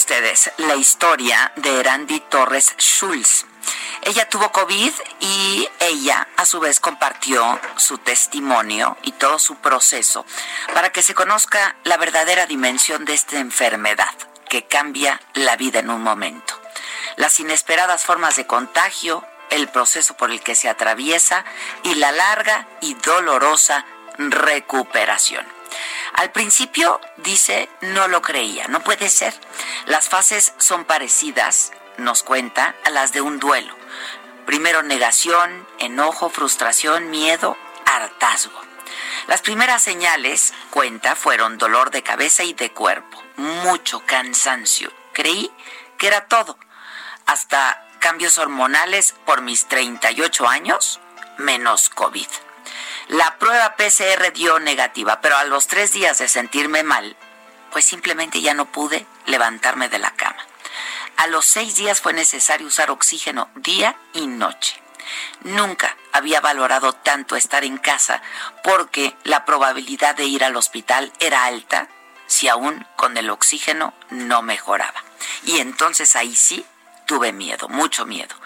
Ustedes la historia de Erandi Torres Schulz. Ella tuvo COVID y ella a su vez compartió su testimonio y todo su proceso para que se conozca la verdadera dimensión de esta enfermedad que cambia la vida en un momento. Las inesperadas formas de contagio, el proceso por el que se atraviesa y la larga y dolorosa recuperación. Al principio, dice, no lo creía, no puede ser. Las fases son parecidas, nos cuenta, a las de un duelo. Primero negación, enojo, frustración, miedo, hartazgo. Las primeras señales, cuenta, fueron dolor de cabeza y de cuerpo, mucho cansancio. Creí que era todo. Hasta cambios hormonales por mis 38 años, menos COVID. La prueba PCR dio negativa, pero a los tres días de sentirme mal, pues simplemente ya no pude levantarme de la cama. A los seis días fue necesario usar oxígeno día y noche. Nunca había valorado tanto estar en casa porque la probabilidad de ir al hospital era alta si aún con el oxígeno no mejoraba. Y entonces ahí sí tuve miedo, mucho miedo,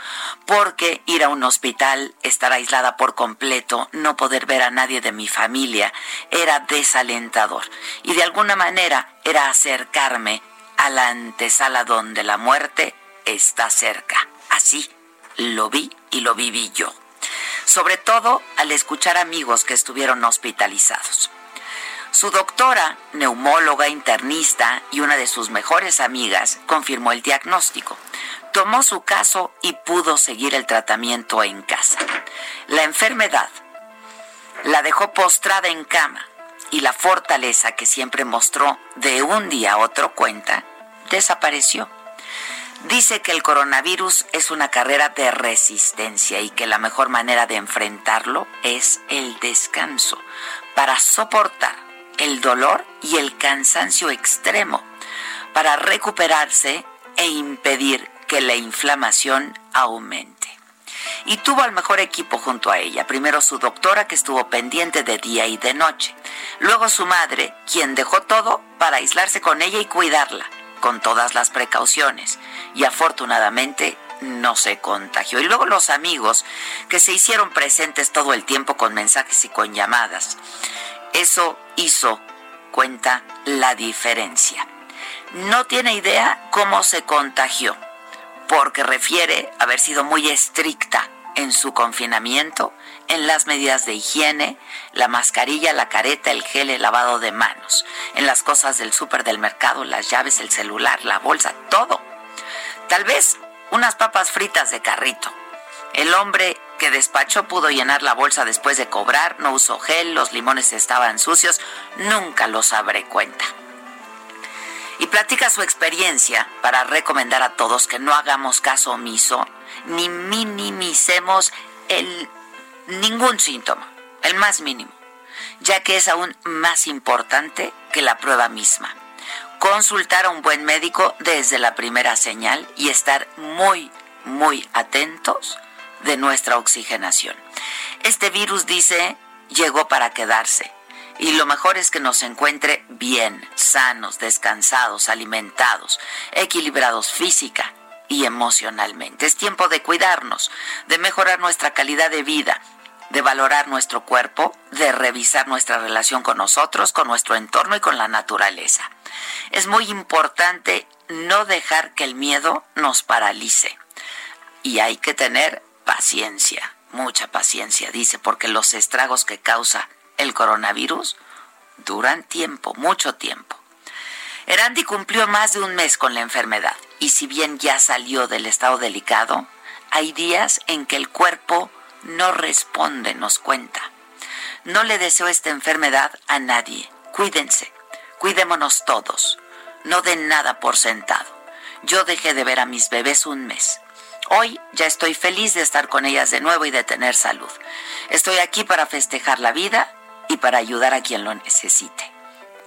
porque ir a un hospital, estar aislada por completo, no poder ver a nadie de mi familia, era desalentador. Y de alguna manera era acercarme a la antesala donde la muerte está cerca. Así lo vi y lo viví yo. Sobre todo al escuchar amigos que estuvieron hospitalizados. Su doctora, neumóloga, internista y una de sus mejores amigas confirmó el diagnóstico. Tomó su caso y pudo seguir el tratamiento en casa. La enfermedad la dejó postrada en cama y la fortaleza que siempre mostró de un día a otro cuenta desapareció. Dice que el coronavirus es una carrera de resistencia y que la mejor manera de enfrentarlo es el descanso para soportar el dolor y el cansancio extremo, para recuperarse e impedir que la inflamación aumente. Y tuvo al mejor equipo junto a ella, primero su doctora que estuvo pendiente de día y de noche, luego su madre, quien dejó todo para aislarse con ella y cuidarla, con todas las precauciones, y afortunadamente no se contagió. Y luego los amigos que se hicieron presentes todo el tiempo con mensajes y con llamadas. Eso hizo, cuenta, la diferencia. No tiene idea cómo se contagió, porque refiere haber sido muy estricta en su confinamiento, en las medidas de higiene, la mascarilla, la careta, el gel, el lavado de manos, en las cosas del súper del mercado, las llaves, el celular, la bolsa, todo. Tal vez unas papas fritas de carrito. El hombre que despachó pudo llenar la bolsa después de cobrar, no usó gel, los limones estaban sucios, nunca lo sabré cuenta. platica su experiencia para recomendar a todos que no hagamos caso omiso ni minimicemos el, ningún síntoma, el más mínimo, ya que es aún más importante que la prueba misma. Consultar a un buen médico desde la primera señal y estar muy, muy atentos de nuestra oxigenación. Este virus dice llegó para quedarse y lo mejor es que nos encuentre bien, sanos, descansados, alimentados, equilibrados física y emocionalmente. Es tiempo de cuidarnos, de mejorar nuestra calidad de vida, de valorar nuestro cuerpo, de revisar nuestra relación con nosotros, con nuestro entorno y con la naturaleza. Es muy importante no dejar que el miedo nos paralice. Y hay que tener paciencia, mucha paciencia, dice, porque los estragos que causa el coronavirus duran tiempo, mucho tiempo. Erandi cumplió más de un mes con la enfermedad y si bien ya salió del estado delicado, hay días en que el cuerpo no responde, nos cuenta. No le deseo esta enfermedad a nadie. Cuídense, cuidémonos todos. No den nada por sentado. Yo dejé de ver a mis bebés un mes. Hoy ya estoy feliz de estar con ellas de nuevo y de tener salud. Estoy aquí para festejar la vida y para ayudar a quien lo necesite.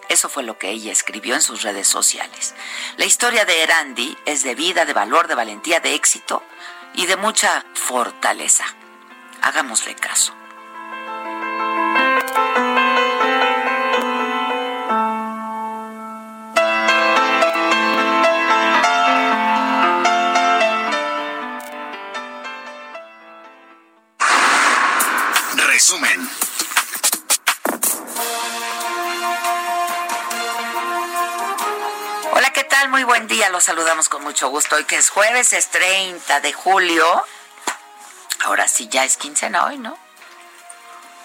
Eso fue lo que ella escribió en sus redes sociales. La historia de Erandi es de vida, de valor, de valentía, de éxito y de mucha fortaleza. Hagámosle caso. Hola, ¿qué tal? Muy buen día. Los saludamos con mucho gusto. Hoy que es jueves, es 30 de julio. Ahora sí, ya es quincena hoy, ¿no?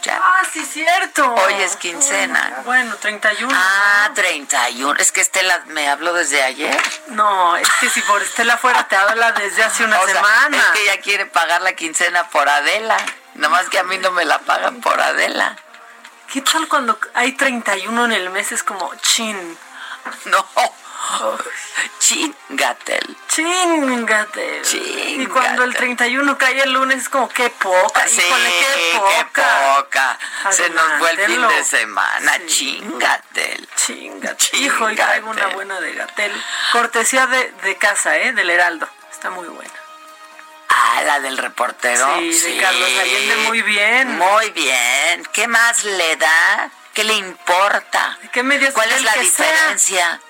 Ya. Ah, sí, cierto. Hoy es quincena. Bueno, 31. Ah, 31. Es que Estela me habló desde ayer. No, es que si por Estela fuera te habla desde hace una O sea, semana. es que ella quiere pagar la quincena por Adela. Nomás que a mí no me la pagan por Adela. ¿Qué tal cuando hay 31 en el mes? Es como chin. No. Chingatel. Chingate. Y cuando el Chíngate. 31 cae el lunes es como qué poca. Sí, Híjole, qué qué poca. poca. Se nos fue el fin de semana. Sí. Chingatel. Chingate. Hijo, y traigo una buena de Gatel. Cortesía de, de casa, ¿eh? Del Heraldo. Está muy buena. Ah, la del reportero. Sí, de Carlos Allende, muy bien. Muy bien. ¿Qué más le da? ¿Qué le importa? ¿De qué ¿Cuál es la sea?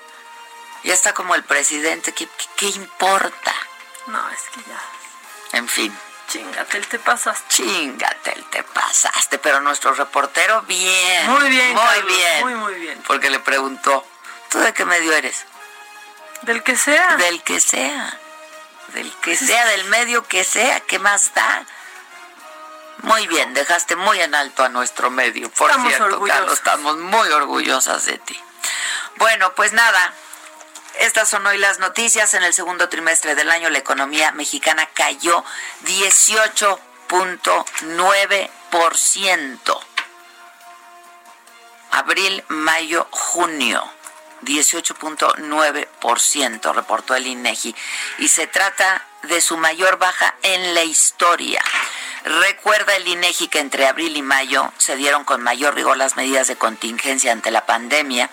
Ya está como el presidente. ¿Qué, qué, qué importa? No, es que ya. En fin. Chingatel, te pasas. Chingatel, te pasaste. Pero nuestro reportero, bien. Muy bien, Muy Carlos, bien. muy, muy bien. Porque le preguntó, ¿tú de qué medio eres? Del que sea. Del que sea. Del que sea, del medio que sea. ¿Qué más da? Muy bien, dejaste muy en alto a nuestro medio. Por Estamos cierto. Carlos, estamos muy orgullosas de ti. Bueno, pues nada. Estas son hoy las noticias. En el segundo trimestre del año la economía mexicana cayó 18.9%. Abril, mayo, junio. 18.9% reportó el INEGI y se trata de su mayor baja en la historia. Recuerda el INEGI que entre abril y mayo se dieron con mayor rigor las medidas de contingencia ante la pandemia.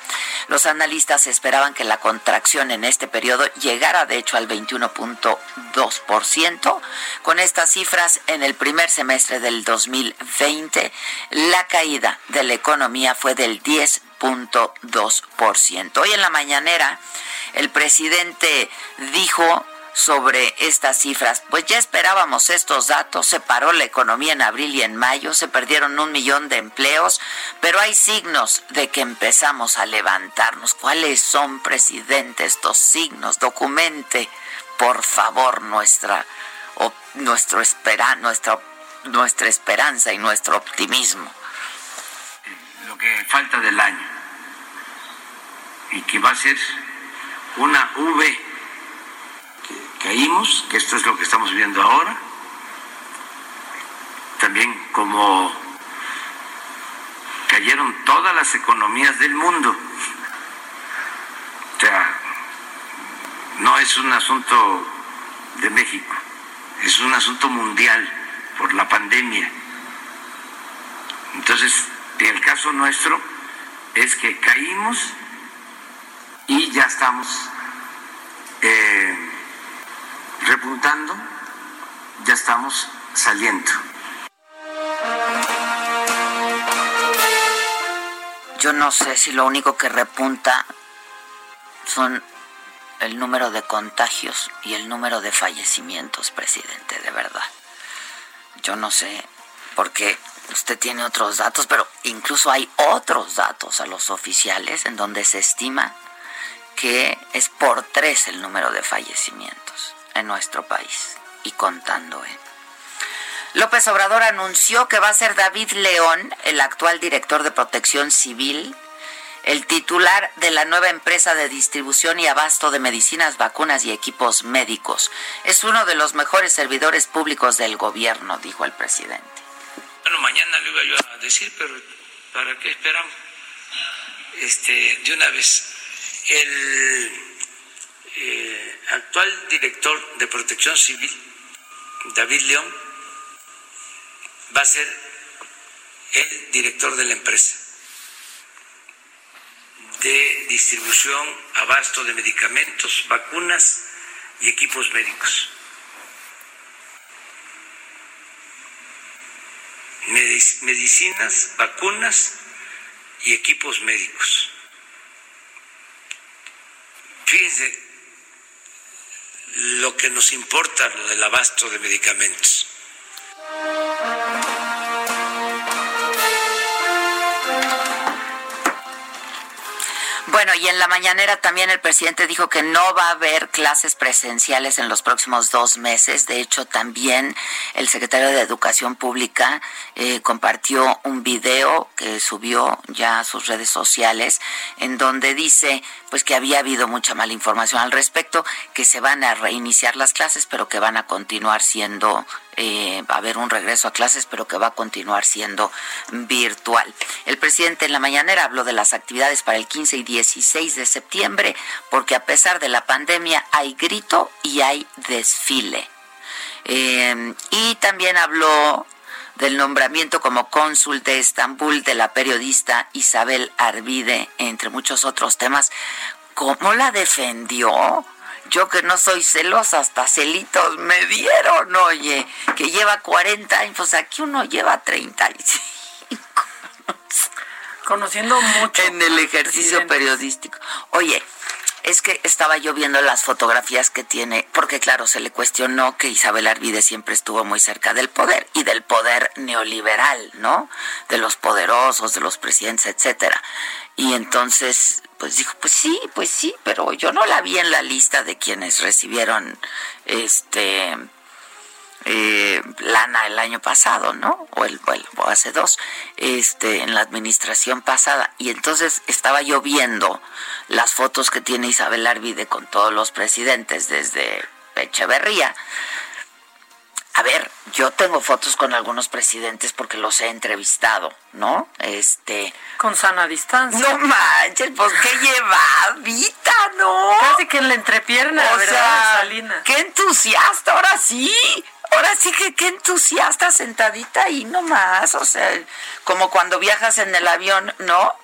Los analistas esperaban que la contracción en este periodo llegara de hecho al 21.2%. Con estas cifras en el primer semestre del 2020, la caída de la economía fue del 10.2%. Hoy en la mañanera el presidente dijo sobre estas cifras. Pues ya esperábamos estos datos, se paró la economía en abril y en mayo, se perdieron un millón de empleos, pero hay signos de que empezamos a levantarnos. ¿Cuáles son, presidente, estos signos? Documente, por favor, nuestra, o- nuestro espera, nuestra, nuestra esperanza y nuestro optimismo. lo que falta del año y que va a ser una V caímos, que esto es lo que estamos viendo ahora, también como cayeron todas las economías del mundo. O sea, es un asunto de México, es un asunto mundial por la pandemia. Entonces, el caso nuestro es que caímos y ya estamos eh, repuntando, ya estamos saliendo. Yo no sé si lo único que repunta son el número de contagios y el número de fallecimientos, presidente, de verdad. Yo no sé, porque usted tiene otros datos, pero incluso hay otros datos a los oficiales en donde se estima que es por tres el número de fallecimientos en nuestro país y contando. ¿eh? López Obrador anunció que va a ser David León, el actual director de Protección Civil, el titular de la nueva empresa de distribución y abasto de medicinas, vacunas y equipos médicos. Es uno de los mejores servidores públicos del gobierno, dijo el presidente. Bueno, mañana lo iba yo a decir, pero ¿para qué esperamos? Este, de una vez, el eh, actual director de Protección Civil, David León, va a ser el director de la empresa de distribución, abasto de medicamentos, vacunas y equipos médicos. Medicinas, vacunas y equipos médicos. Fíjense lo que nos importa, lo del abasto de medicamentos. Bueno, y en la mañanera también el presidente dijo que no va a haber clases presenciales en los próximos dos meses. De hecho, también el secretario de Educación Pública eh, compartió un video que subió ya a sus redes sociales en donde dice pues que había habido mucha mala información al respecto, que se van a reiniciar las clases, pero que van a continuar siendo eh, va a haber un regreso a clases, pero que va a continuar siendo virtual. El presidente en la mañanera habló de las actividades para el 15 y 16 de septiembre, porque a pesar de la pandemia hay grito y hay desfile. Eh, y también habló del nombramiento como cónsul de Estambul de la periodista Isabel Arvide, entre muchos otros temas. ¿Cómo la defendió? Yo que no soy celosa, hasta celitos me dieron, oye, que lleva 40 años, pues aquí uno lleva 35. Conociendo mucho. En el ejercicio periodístico. Oye, es que estaba yo viendo las fotografías que tiene, porque claro, se le cuestionó que Isabel Arvide siempre estuvo muy cerca del poder y del poder neoliberal, ¿no? De los poderosos, de los presidentes, etcétera. Y entonces, pues dijo, pues sí, pues sí, pero yo no la vi en la lista de quienes recibieron este eh, lana el año pasado, ¿no? O, el, o hace dos, este, en la administración pasada. Y entonces estaba yo viendo las fotos que tiene Isabel Arvide con todos los presidentes desde Echeverría. A ver, yo tengo fotos con algunos presidentes porque los he entrevistado, ¿no? Este. Con sana distancia. No manches, pues qué llevadita, ¿no? Casi que en la entrepierna, o ¿verdad, sea, Salina? Qué entusiasta, ahora sí. Ahora sí que qué entusiasta sentadita ahí nomás. O sea, como cuando viajas en el avión, ¿no?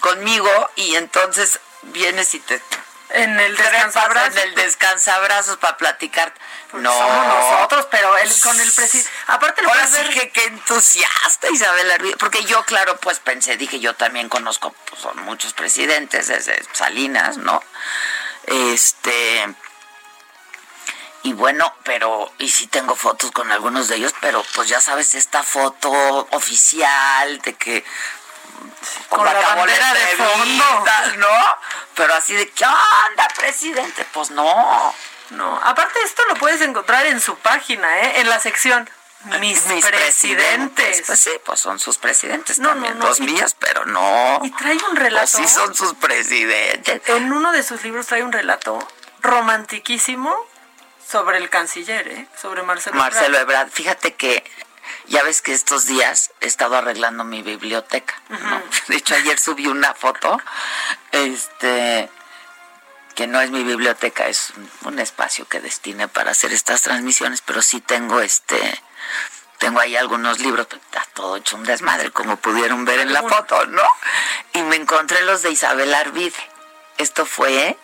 Conmigo y entonces vienes y te En el descansabrazos. en el descansabrazos para platicar. No, Somos nosotros, pero él con el presidente. Aparte, lo Ahora sí ver. que qué entusiasta Isabel Arvide, porque yo claro pues pensé, dije yo también conozco pues, son muchos presidentes desde Salinas, ¿no? Este y bueno, pero y sí tengo fotos con algunos de ellos, pero pues ya sabes esta foto oficial de que Con la bandera de fondo. ¿no? Pero así de ¿qué onda, presidente? Pues no. No, aparte esto lo puedes encontrar en su página, ¿eh? En la sección Mis, presidentes. Pues sí, pues son sus presidentes No, no, también, no, míos, pero no. Y trae un Pues relato. sí son sus presidentes. En uno de sus libros trae un relato romantiquísimo sobre el canciller, ¿eh? Sobre Marcelo. Marcelo Ebrard. Ebrard, fíjate que ya ves que estos días he estado arreglando mi biblioteca, ¿no? De hecho ayer subí una foto, este que no es mi biblioteca, es un, espacio que destine para hacer estas transmisiones, pero sí tengo este, tengo ahí algunos libros, está todo hecho un desmadre, como pudieron ver en la foto, ¿no? Y me encontré los de Isabel Arvide. Esto fue,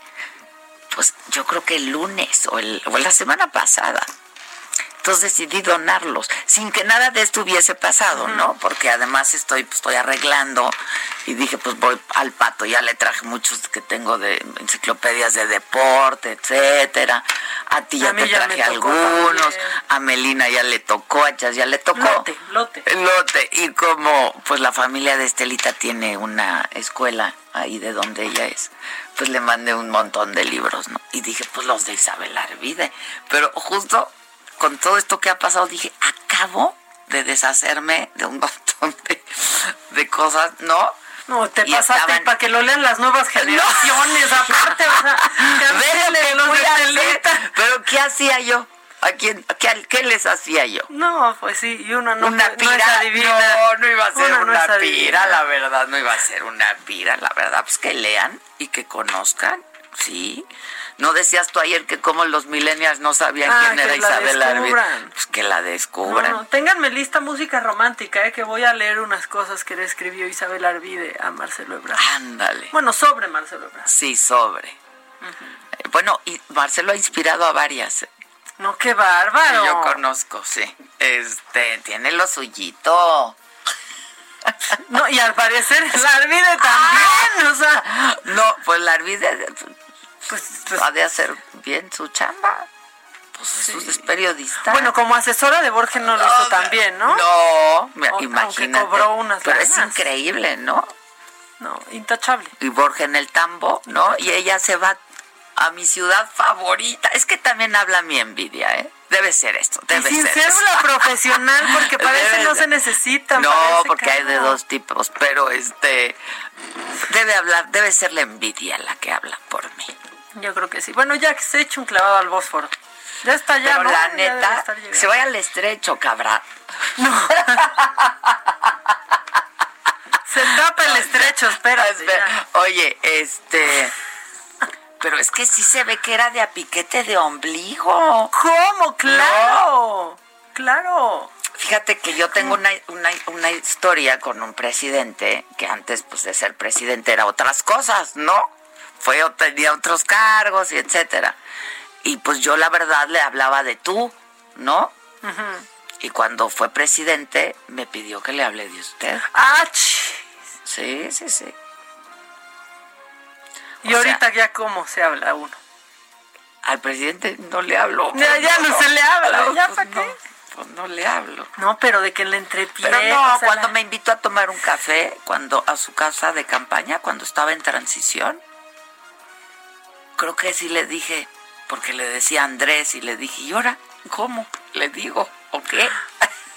pues yo creo que el lunes o, el, o la semana pasada. Entonces decidí donarlos, sin que nada de esto hubiese pasado, ¿no? Porque además estoy, pues, estoy arreglando y dije, pues voy al pato, ya le traje muchos que tengo de enciclopedias de deporte, etcétera. A ti ya te traje algunos, a Melina ya le tocó, a Chas ya le tocó. Lote, lote. Lote. Y como pues la familia de Estelita tiene una escuela ahí de donde ella es, pues le mandé un montón de libros, ¿no? Y dije, pues los de Isabel Arvide. Pero justo con todo esto que ha pasado, dije, acabo de deshacerme de un montón de, cosas, ¿no? No, te pasaste para que lo lean las nuevas generaciones, aparte, o sea, Pero ¿qué hacía yo? ¿A quién, qué, les hacía yo? No, pues sí, y una no, una pira, no, no, iba a ser una, pira, la verdad, no iba a ser una pira, la verdad, pues que lean y que conozcan, sí. ¿No decías tú ayer que como los millennials no sabían ah, quién era Isabel Arvide? Pues que la descubran. No, ténganme lista música romántica, ¿eh? que voy a leer unas cosas que le escribió Isabel Arvide a Marcelo Ebrard. Ándale. Bueno, sobre Marcelo Ebrard. Sí, sobre. Bueno, y Marcelo ha inspirado a varias. No, qué bárbaro. yo conozco, sí. Este, tiene lo suyito. No, y al parecer la Arvide también, o sea. No, pues la Arvide pues, pues, ha de hacer bien su chamba. Pues es periodista. Bueno, como asesora de Borges no lo hizo tan bien, ¿no? No, imagínate. cobró unas Pero es increíble, ¿no? No, intachable. Y Borges en el tambo, ¿no? Y ella se va a mi ciudad favorita. Es que también habla mi envidia, ¿eh? Debe ser esto, debe y sin ser, ser profesional, porque parece no se necesita. No, porque hay de dos tipos, pero este debe hablar, debe ser la envidia la que habla por mí. Yo creo que sí. Bueno, ya que se echa un clavado al Bósforo. Ya está ya, Pero la neta, se vaya al estrecho, cabra. No. se tapa el estrecho, espera. Oye, este... Pero es que sí se ve que era de apiquete de ombligo. ¿Cómo? Claro. Claro. Fíjate que yo tengo una, una, una, historia con un presidente que antes pues, de ser presidente era otras cosas, ¿no? fue tenía otros cargos y etcétera. Y pues yo la verdad le hablaba de tú, ¿no? Y cuando fue presidente me pidió que le hable de usted. ¡Ah! Sí, sí, sí. ¿Y ahorita ya cómo se habla uno? Al presidente no le hablo. Ya, ya no, se le habla. ¿Ya pues para qué? Pues no le hablo. No, pero de que le entrepie. Pero no, cuando me invitó a tomar un café, cuando a su casa de campaña, cuando estaba en transición, creo que sí le dije, porque le decía Andrés y le dije, ¿y ahora cómo? Le digo, ¿o qué?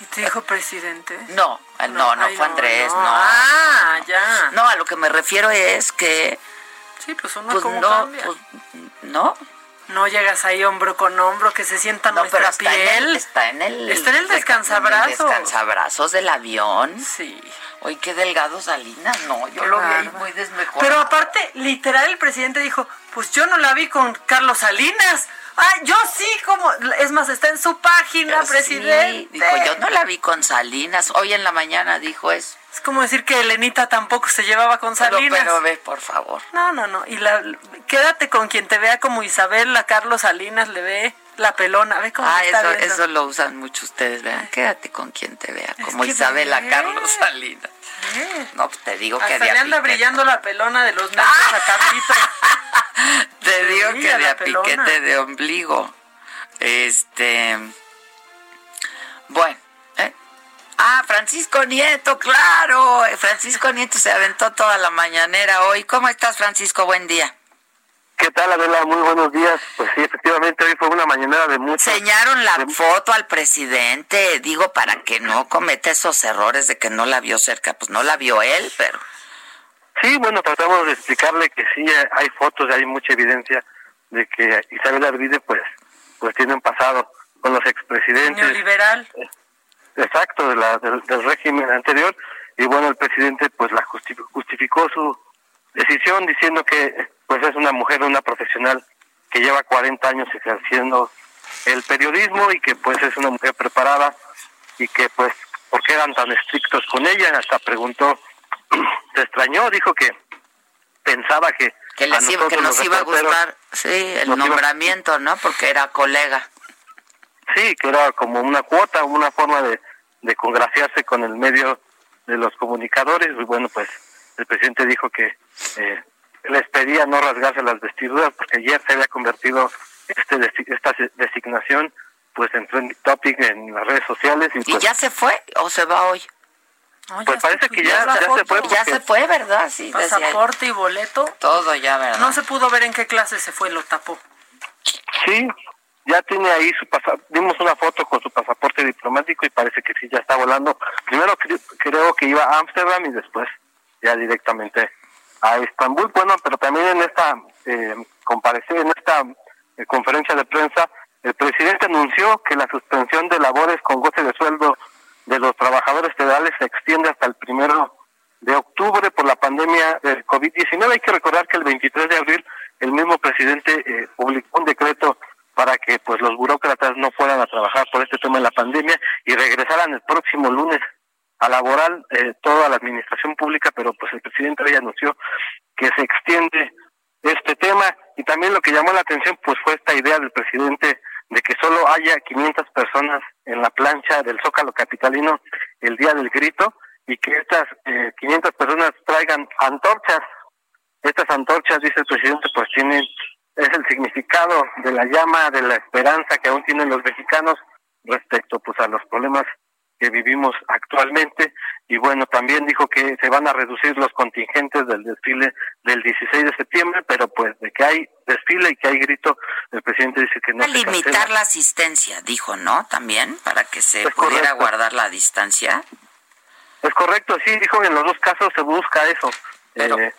¿Y te dijo presidente? No, no, no, fue Andrés, no. Ah, ya. No, a lo que me refiero es que... Sí, pues uno pues como no, pues, no. No llegas ahí hombro con hombro, que se sienta nuestra piel. está en el... Está en el descansabrazos. En el descansabrazos del avión. Sí. Oye, qué delgado Salinas, no, yo lo vi muy desmejorado. Pero aparte, literal, el presidente dijo, pues yo no la vi con Carlos Salinas. Ah, yo sí, como, es más, está en su página, presidente. dijo, yo no la vi con Salinas. Hoy en la mañana dijo eso. Es como decir que Elenita tampoco se llevaba con Salinas. Pero, pero ve, por favor. No, no, no. Y la, quédate con quien te vea como Isabel, a Carlos Salinas le ve la pelona, ve cómo ah, está eso, eso lo usan mucho ustedes, vean, quédate con quien te vea, como Isabela Carlos Salinas. No, pues te digo que de le anda brillando la pelona de los nervios a Carlito. te digo que de apiquete de ombligo. Este. Bueno. Ah, Francisco Nieto, claro. Francisco Nieto se aventó toda la mañanera hoy. ¿Cómo estás, Francisco? Buen día. ¿Qué tal, Adela? Muy buenos días. Pues sí, efectivamente, hoy fue una mañana de mucho. Enseñaron la foto al presidente, digo, para que no cometa esos errores de que no la vio cerca. Pues no la vio él, pero. Sí, bueno, tratamos de explicarle que sí hay fotos, hay mucha evidencia de que Isabel Arvide, pues, pues tiene un pasado con los expresidentes. Neoliberal. Exacto, de la, del, régimen anterior. Y bueno, el presidente, pues, la justificó su decisión diciendo que pues es una mujer, una profesional que lleva 40 años ejerciendo el periodismo y que pues es una mujer preparada y que pues por qué eran tan estrictos con ella, hasta preguntó, se extrañó, dijo que pensaba que que, les iba, que nos iba a gustar sí el nombramiento, ¿no? Porque era colega. Sí, que era como una cuota, una forma de, de congraciarse con el medio de los comunicadores. Y bueno, pues el presidente dijo que eh, les pedía no rasgarse las vestiduras porque ayer se había convertido este esta designación pues en trending topic en las redes sociales. ¿Y, pues, ya se fue o se va hoy? pues parece que ya, ya, se fue. Ya se fue, ¿verdad? Sí, Pasaporte y boleto. Todo ya, ¿verdad? No se pudo ver en qué clase se fue, lo tapó. Sí, ya tiene ahí su pasaporte. Vimos una foto con su pasaporte diplomático y parece que sí, ya está volando. Primero creo que iba a Ámsterdam y después ya directamente a Estambul. Bueno, pero también en esta eh, en esta eh, conferencia de prensa, el presidente anunció que la suspensión de labores con goce de sueldo de los trabajadores federales se extiende hasta el primero de octubre por la pandemia del COVID-19. Hay que recordar que el 23 de abril el mismo presidente eh, publicó un decreto para que pues los burócratas no fueran a trabajar por este tema de la pandemia y regresaran el próximo lunes a laborar eh, toda la administración pública, pero pues el presidente hoy anunció que se extiende este tema y también lo que llamó la atención pues fue esta idea del presidente de que solo haya 500 personas en la plancha del Zócalo Capitalino el día del grito y que estas eh, 500 personas traigan antorchas. Estas antorchas, dice el presidente, pues tienen, es el significado de la llama, de la esperanza que aún tienen los mexicanos respecto pues a los problemas que vivimos actualmente y bueno, también dijo que se van a reducir los contingentes del desfile del 16 de septiembre, pero pues de que hay desfile y que hay grito, el presidente dice que no. A limitar la asistencia, dijo, ¿no? También, para que se pudiera guardar la distancia. Es correcto, sí, dijo que en los dos casos se busca eso. Pero, eh,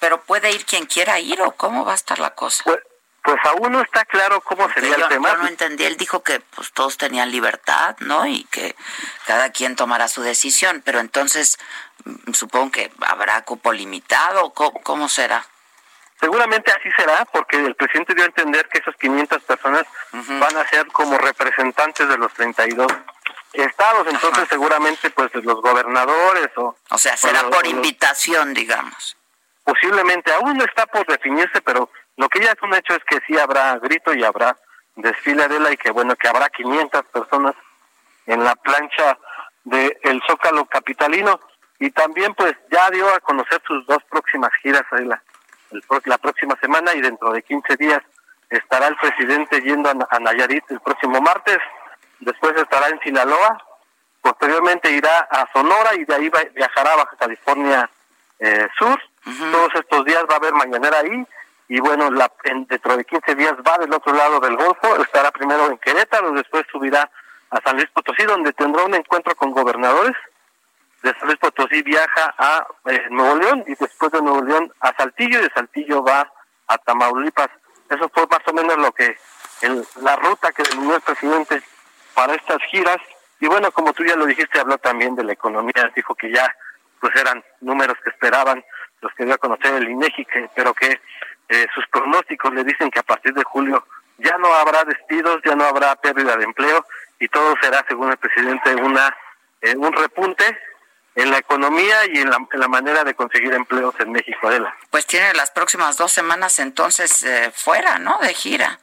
pero puede ir quien quiera ir o cómo va a estar la cosa. Pues, pues aún no está claro cómo sería el tema. Yo no entendí, él dijo que pues todos tenían libertad, ¿no? Y que cada quien tomará su decisión, pero entonces mm, supongo que habrá cupo limitado, ¿cómo, cómo será? Seguramente así será, porque el presidente dio a entender que esas 500 personas van a ser como representantes de los 32 estados, entonces seguramente pues los gobernadores o... O sea, será por invitación, digamos. Posiblemente, aún no está por definirse, pero lo que ya es un hecho es que sí habrá grito y habrá desfile de la y que bueno, que habrá 500 personas en la plancha del el Zócalo Capitalino. Y también pues ya dio a conocer sus dos próximas giras la, la próxima semana y dentro de 15 días estará el presidente yendo a, Nayarit el próximo martes, después estará en Sinaloa, posteriormente irá a Sonora y de ahí viajará a Baja California eh, Sur, todos estos días va a haber mañanera ahí y bueno, la, dentro de 15 días va del otro lado del Golfo, estará primero en Querétaro, después subirá a San Luis Potosí, donde tendrá un encuentro con gobernadores. De San Luis Potosí viaja a eh, Nuevo León y después de Nuevo León a Saltillo y de Saltillo va a Tamaulipas. Eso fue más o menos lo que la ruta que delineó el presidente para estas giras. Y bueno, como tú ya lo dijiste, habló también de la economía, dijo que ya pues eran números que esperaban los que dio a conocer el INEGI, que, pero que eh, sus pronósticos le dicen que a partir de julio ya no habrá despidos, ya no habrá pérdida de empleo y todo será, según el presidente, una eh, un repunte en la economía y en la, manera de conseguir empleos en México, Adela. Pues tiene las próximas dos semanas entonces eh, fuera, ¿no? De gira.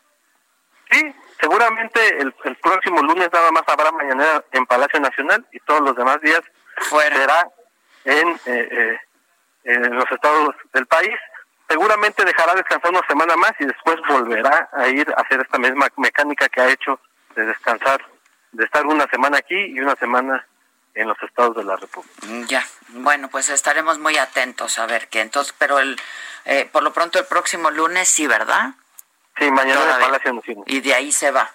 Sí, seguramente el, próximo lunes nada más habrá mañana en Palacio Nacional y todos los demás días fuera. será en, en los estados del país seguramente dejará descansar una semana más y después volverá a ir a hacer esta misma mecánica que ha hecho de descansar, de estar una semana aquí y una semana en los estados de la República. Mm, ya, bueno, pues estaremos muy atentos a ver qué entonces, pero el, eh, por lo pronto el próximo lunes sí, ¿verdad? Sí, mañana en Palacio Nacional. Y de ahí se va.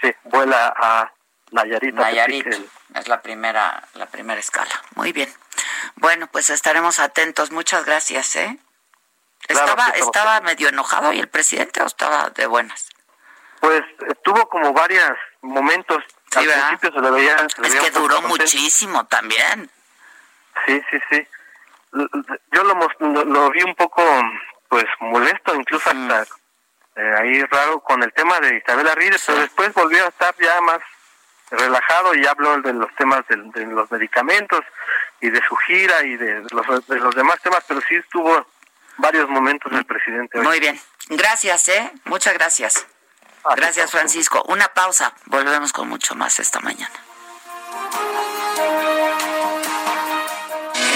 Sí, vuela a Nayarit. Nayarit, es la primera, la primera escala. Muy bien. Bueno, pues estaremos atentos. Muchas gracias, ¿eh? ¿Estaba, estaba medio enojado y el presidente o estaba de buenas? Pues tuvo como varios momentos. Sí, Al principio se le veía. es que duró muchísimo también. Sí, sí, sí. yo lo, lo, vi un poco pues molesto, incluso hasta eh, ahí raro con el tema de Isabel Arrides, pero después volvió a estar ya más relajado y habló de los temas de, los medicamentos y de su gira y de los, de los demás temas, pero sí estuvo varios momentos el presidente. Muy bien, gracias, ¿eh? Muchas gracias. Gracias, Francisco. Una pausa, volvemos con mucho más esta mañana.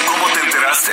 ¿Cómo te enteraste?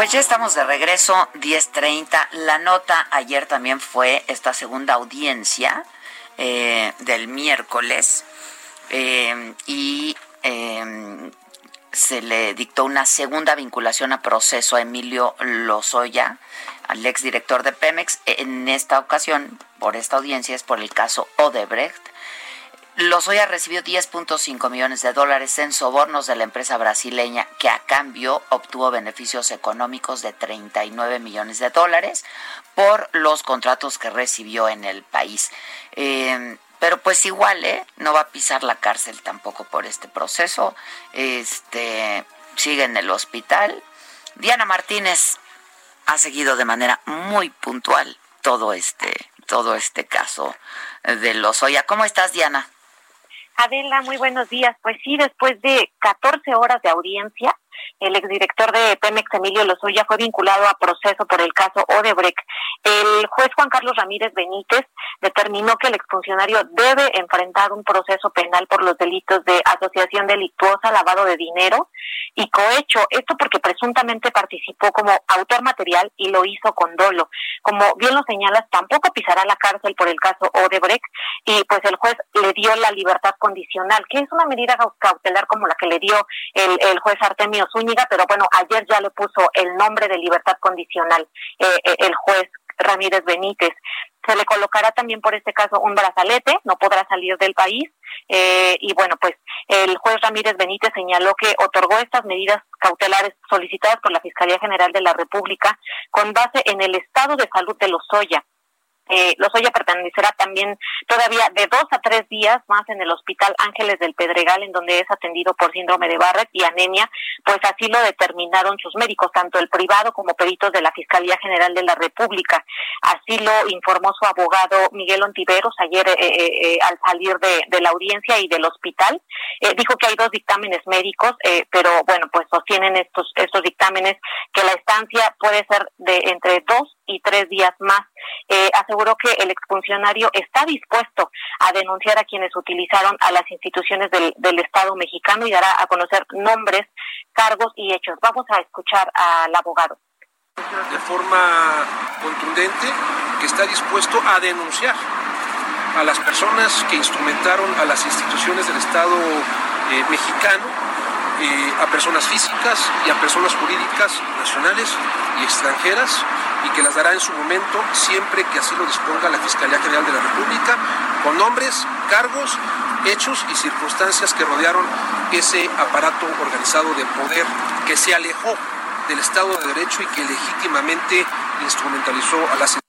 Pues ya estamos de regreso, 10.30. La nota ayer también fue esta segunda audiencia eh, del miércoles eh, y eh, se le dictó una segunda vinculación a proceso a Emilio Lozoya, al exdirector de Pemex. En esta ocasión, por esta audiencia, es por el caso Odebrecht Lozoya recibió 10.5 millones de dólares en sobornos de la empresa brasileña que a cambio obtuvo beneficios económicos de 39 millones de dólares por los contratos que recibió en el país. Eh, pero pues igual, ¿eh? No va a pisar la cárcel tampoco por este proceso. Este sigue en el hospital. Diana Martínez ha seguido de manera muy puntual todo este todo este caso de Lozoya. ¿Cómo estás, Diana? Adela, muy buenos días. Pues sí, después de 14 horas de audiencia, el exdirector de Pemex, Emilio Lozoya, fue vinculado a proceso por el caso Odebrecht. El juez Juan Carlos Ramírez Benítez determinó que el exfuncionario debe enfrentar un proceso penal por los delitos de asociación delictuosa, lavado de dinero y cohecho. Esto porque presuntamente participó como autor material y lo hizo con dolo. Como bien lo señalas, tampoco pisará la cárcel por el caso Odebrecht y pues el juez le dio la libertad condicional, que es una medida cautelar como la que le dio el, el juez Artemio Zúñiga, pero bueno, ayer ya le puso el nombre de libertad condicional eh, eh, el juez Ramírez Benítez. Se le colocará también por este caso un brazalete, no podrá salir del país. Eh, y bueno, pues el juez Ramírez Benítez señaló que otorgó estas medidas cautelares solicitadas por la Fiscalía General de la República con base en el estado de salud de Lozoya eh, Lozoya pertenecerá también todavía de dos a tres días más en el Hospital Ángeles del Pedregal, en donde es atendido por síndrome de Barrett y anemia, pues así lo determinaron sus médicos, tanto el privado como peritos de la Fiscalía General de la República. Así lo informó su abogado Miguel Ontiveros ayer eh, eh, eh al salir de, de, la audiencia y del hospital. Eh, dijo que hay dos dictámenes médicos, eh, pero bueno, pues sostienen estos, estos dictámenes que la estancia puede ser de entre dos y tres días más. Eh, aseguró que el exfuncionario está dispuesto a denunciar a quienes utilizaron a las instituciones del, Estado mexicano y dará a conocer nombres, cargos y hechos. Vamos a escuchar al abogado. De forma contundente que está dispuesto a denunciar a las personas que instrumentaron a las instituciones del Estado eh, mexicano, eh, a personas físicas y a personas jurídicas nacionales y extranjeras y que las dará en su momento siempre que así lo disponga la Fiscalía General de la República, con nombres, cargos, hechos y circunstancias que rodearon ese aparato organizado de poder que se alejó del Estado de Derecho y que legítimamente instrumentalizó a las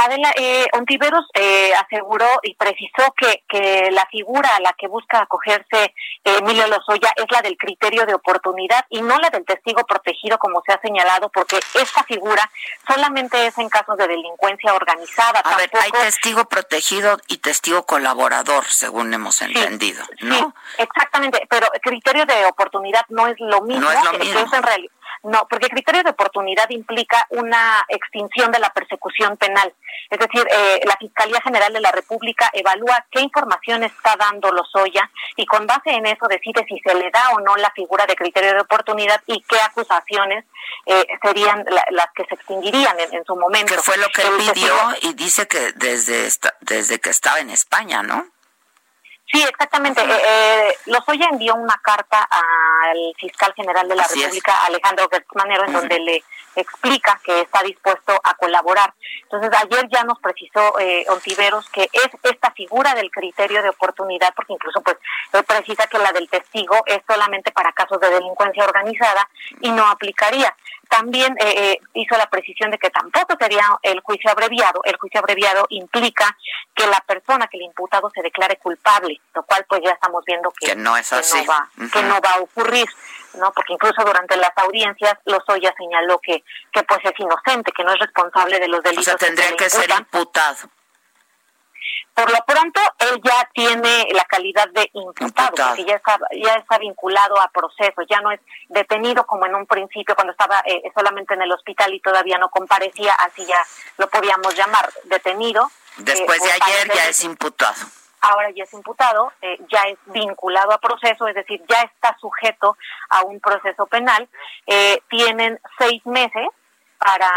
Adela, eh, Ontiveros eh, aseguró y precisó que, que la figura a la que busca acogerse eh, Emilio Lozoya es la del criterio de oportunidad y no la del testigo protegido como se ha señalado, porque esta figura solamente es en casos de delincuencia organizada. A ver, hay testigo protegido y testigo colaborador, según hemos entendido, ¿no? Sí, exactamente, pero criterio de oportunidad no es lo mismo. No es lo mismo. en realidad no, porque el criterio de oportunidad implica una extinción de la persecución penal. Es decir, eh, la Fiscalía General de la República evalúa qué información está dando Lozoya y con base en eso decide si se le da o no la figura de criterio de oportunidad y qué acusaciones eh, serían las que se extinguirían en, su momento. Que fue lo que él pidió y dice que desde, desde que estaba en España, ¿no? Sí, exactamente. Eh, eh, Lozoya envió una carta al fiscal general de la República, Alejandro Gertz Manero, en donde le explica que está dispuesto a colaborar. Entonces, ayer ya nos precisó eh, Ontiveros que es esta figura del criterio de oportunidad, porque incluso pues precisa que la del testigo es solamente para casos de delincuencia organizada y no aplicaría también eh, eh, hizo la precisión de que tampoco sería el juicio abreviado. El juicio abreviado implica que la persona, que el imputado se declare culpable, lo cual pues ya estamos viendo que, no es así. Que no, va, que no va a ocurrir. ¿no? Porque incluso durante las audiencias Lozoya señaló que, que pues es inocente, que no es responsable de los delitos. O sea, tendría que, ser imputado. Por lo pronto, él ya tiene la calidad de imputado, porque ya está, ya está vinculado a proceso, ya no es detenido como en un principio cuando estaba eh, solamente en el hospital y todavía no comparecía, así ya lo podíamos llamar detenido. Después de ayer ya es imputado. Ahora ya es imputado, eh, ya es vinculado a proceso, es decir, ya está sujeto a un proceso penal. Eh, tienen seis meses para,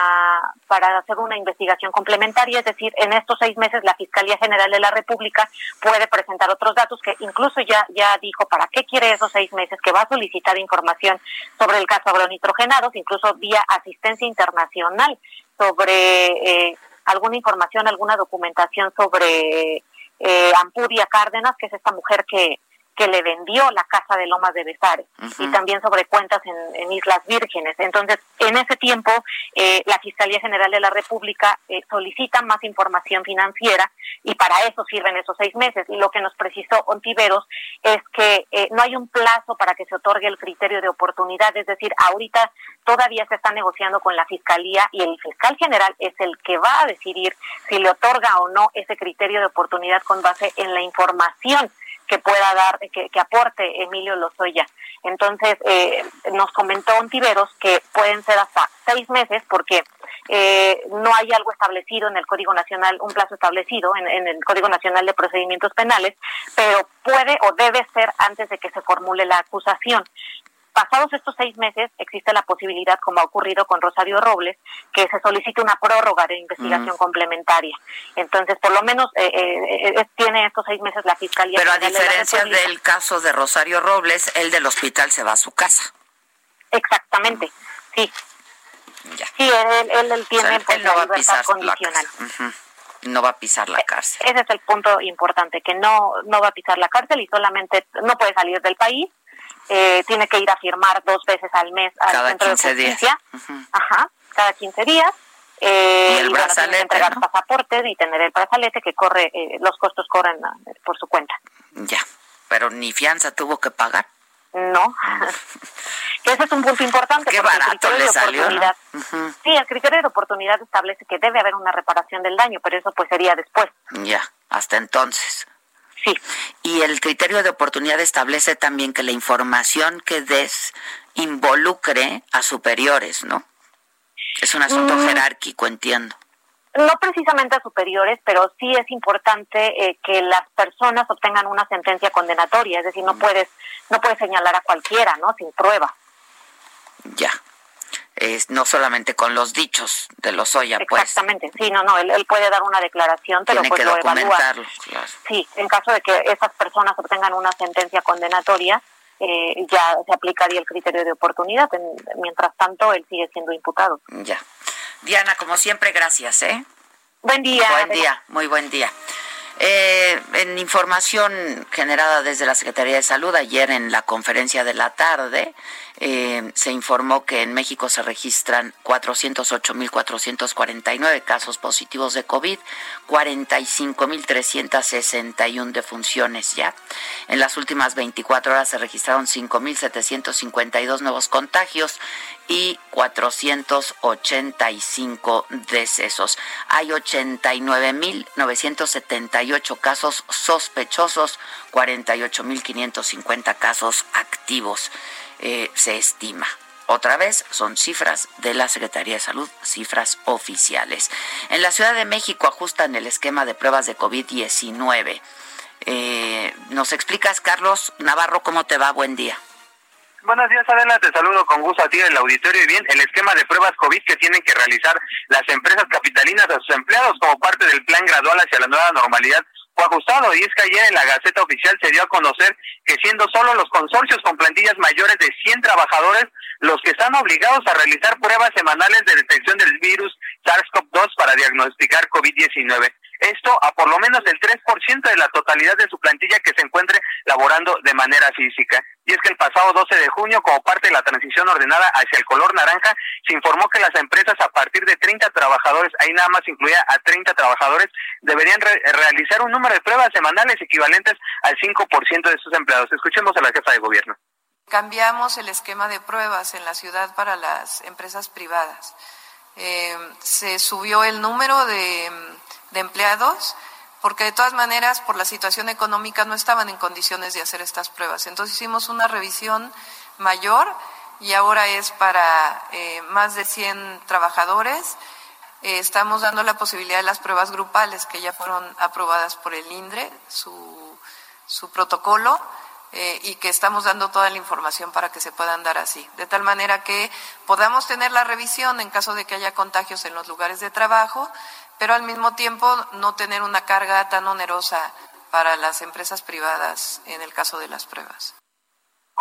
para hacer una investigación complementaria, es decir, en estos seis meses la Fiscalía General de la República puede presentar otros datos que incluso ya, ya dijo para qué quiere esos seis meses, que va a solicitar información sobre el caso agronitrogenados, incluso vía asistencia internacional sobre eh, alguna información, alguna documentación sobre eh, Ampudia Cárdenas, que es esta mujer que, que le vendió la casa de Lomas de Besares y también sobre cuentas en, Islas Vírgenes. Entonces, en ese tiempo, eh, la Fiscalía General de la República eh, solicita más información financiera y para eso sirven esos seis meses. Y lo que nos precisó Ontiveros es que eh, no hay un plazo para que se otorgue el criterio de oportunidad, es decir, ahorita todavía se está negociando con la Fiscalía y el fiscal general es el que va a decidir si le otorga o no ese criterio de oportunidad con base en la información que pueda dar, que, aporte Emilio Lozoya. Entonces, eh, nos comentó Ontiveros que pueden ser hasta seis meses porque eh, no hay algo establecido en el Código Nacional, un plazo establecido en, en, el Código Nacional de Procedimientos Penales, pero puede o debe ser antes de que se formule la acusación. Pasados estos seis meses, existe la posibilidad, como ha ocurrido con Rosario Robles, que se solicite una prórroga de investigación complementaria. Entonces, por lo menos eh, eh, eh, tiene estos seis meses la Fiscalía. Pero a diferencia del caso de Rosario Robles, el del hospital se va a su casa. Exactamente, sí. Sí, él, él, tiene pues, no va a pisar condicional. no va a pisar la cárcel. Ese es el punto importante, que no, no va a pisar la cárcel y solamente no puede salir del país eh, tiene que ir a firmar dos veces al mes al cada centro 15 de justicia. Días. Ajá, cada 15 días. Eh, y el brazalete, entregar pasaporte y tener el brazalete que corre, eh, los costos corren eh, por su cuenta. Ya, pero ni fianza tuvo que pagar. No, ese es un punto importante. Qué barato le salió, Sí, el criterio de oportunidad establece que debe haber una reparación del daño, pero eso pues sería después. Ya, hasta entonces. Sí. Y el criterio de oportunidad establece también que la información que des involucre a superiores, ¿no? Es un asunto mm. jerárquico, entiendo. No precisamente a superiores, pero sí es importante eh, que las personas obtengan una sentencia condenatoria, es decir, no mm. puedes no puedes señalar a cualquiera, ¿no? Sin prueba. Ya no solamente con los dichos de los Oya, pues. Exactamente, sí, no, no, él, puede dar una declaración, pero pues lo evalúa. Sí, en caso de que esas personas obtengan una sentencia condenatoria, eh, ya se aplicaría el criterio de oportunidad. mientras tanto, él sigue siendo imputado. Ya. Diana, como siempre, gracias, ¿eh? Buen día. Buen día, muy buen día. Eh, en información generada desde la Secretaría de Salud ayer en la conferencia de la tarde, eh, se informó que en México se registran 408.449 casos positivos de COVID, 45.361 defunciones ya. En las últimas 24 horas se registraron 5.752 nuevos contagios y 485 decesos. Hay 89.978 casos sospechosos, 48.550 casos activos. Eh, se estima. Otra vez son cifras de la Secretaría de Salud, cifras oficiales. En la Ciudad de México ajustan el esquema de pruebas de COVID-19. Eh, ¿Nos explicas, Carlos Navarro, cómo te va? Buen día. Buenos días, Adela. Te saludo con gusto a ti en el auditorio. Y bien, el esquema de pruebas COVID que tienen que realizar las empresas capitalinas a sus empleados como parte del plan gradual hacia la nueva normalidad fue. Y es que ayer en la Gaceta Oficial se dio a conocer que siendo solo los consorcios con plantillas mayores de 100 trabajadores los que están obligados a realizar pruebas semanales de detección del virus SARS-CoV-2 para diagnosticar COVID-19. Esto a por lo menos el 3% de la totalidad de su plantilla que se encuentre laborando de manera física. Y es que el pasado 12 de junio, como parte de la transición ordenada hacia el color naranja, se informó que las empresas a partir de 30 trabajadores, ahí nada más incluía a 30 trabajadores, deberían realizar un número de pruebas semanales equivalentes al 5% de sus empleados. Escuchemos a la jefa de gobierno. Cambiamos el esquema de pruebas en la ciudad para las empresas privadas. Eh, se subió el número de de empleados, porque de todas maneras, por la situación económica, no estaban en condiciones de hacer estas pruebas. Entonces hicimos una revisión mayor y ahora es para eh, más de 100 trabajadores. Eh, estamos dando la posibilidad de las pruebas grupales que ya fueron aprobadas por el INDRE, su, protocolo. Eh, y que estamos dando toda la información para que se puedan dar así, de tal manera que podamos tener la revisión en caso de que haya contagios en los lugares de trabajo, pero al mismo tiempo no tener una carga tan onerosa para las empresas privadas en el caso de las pruebas.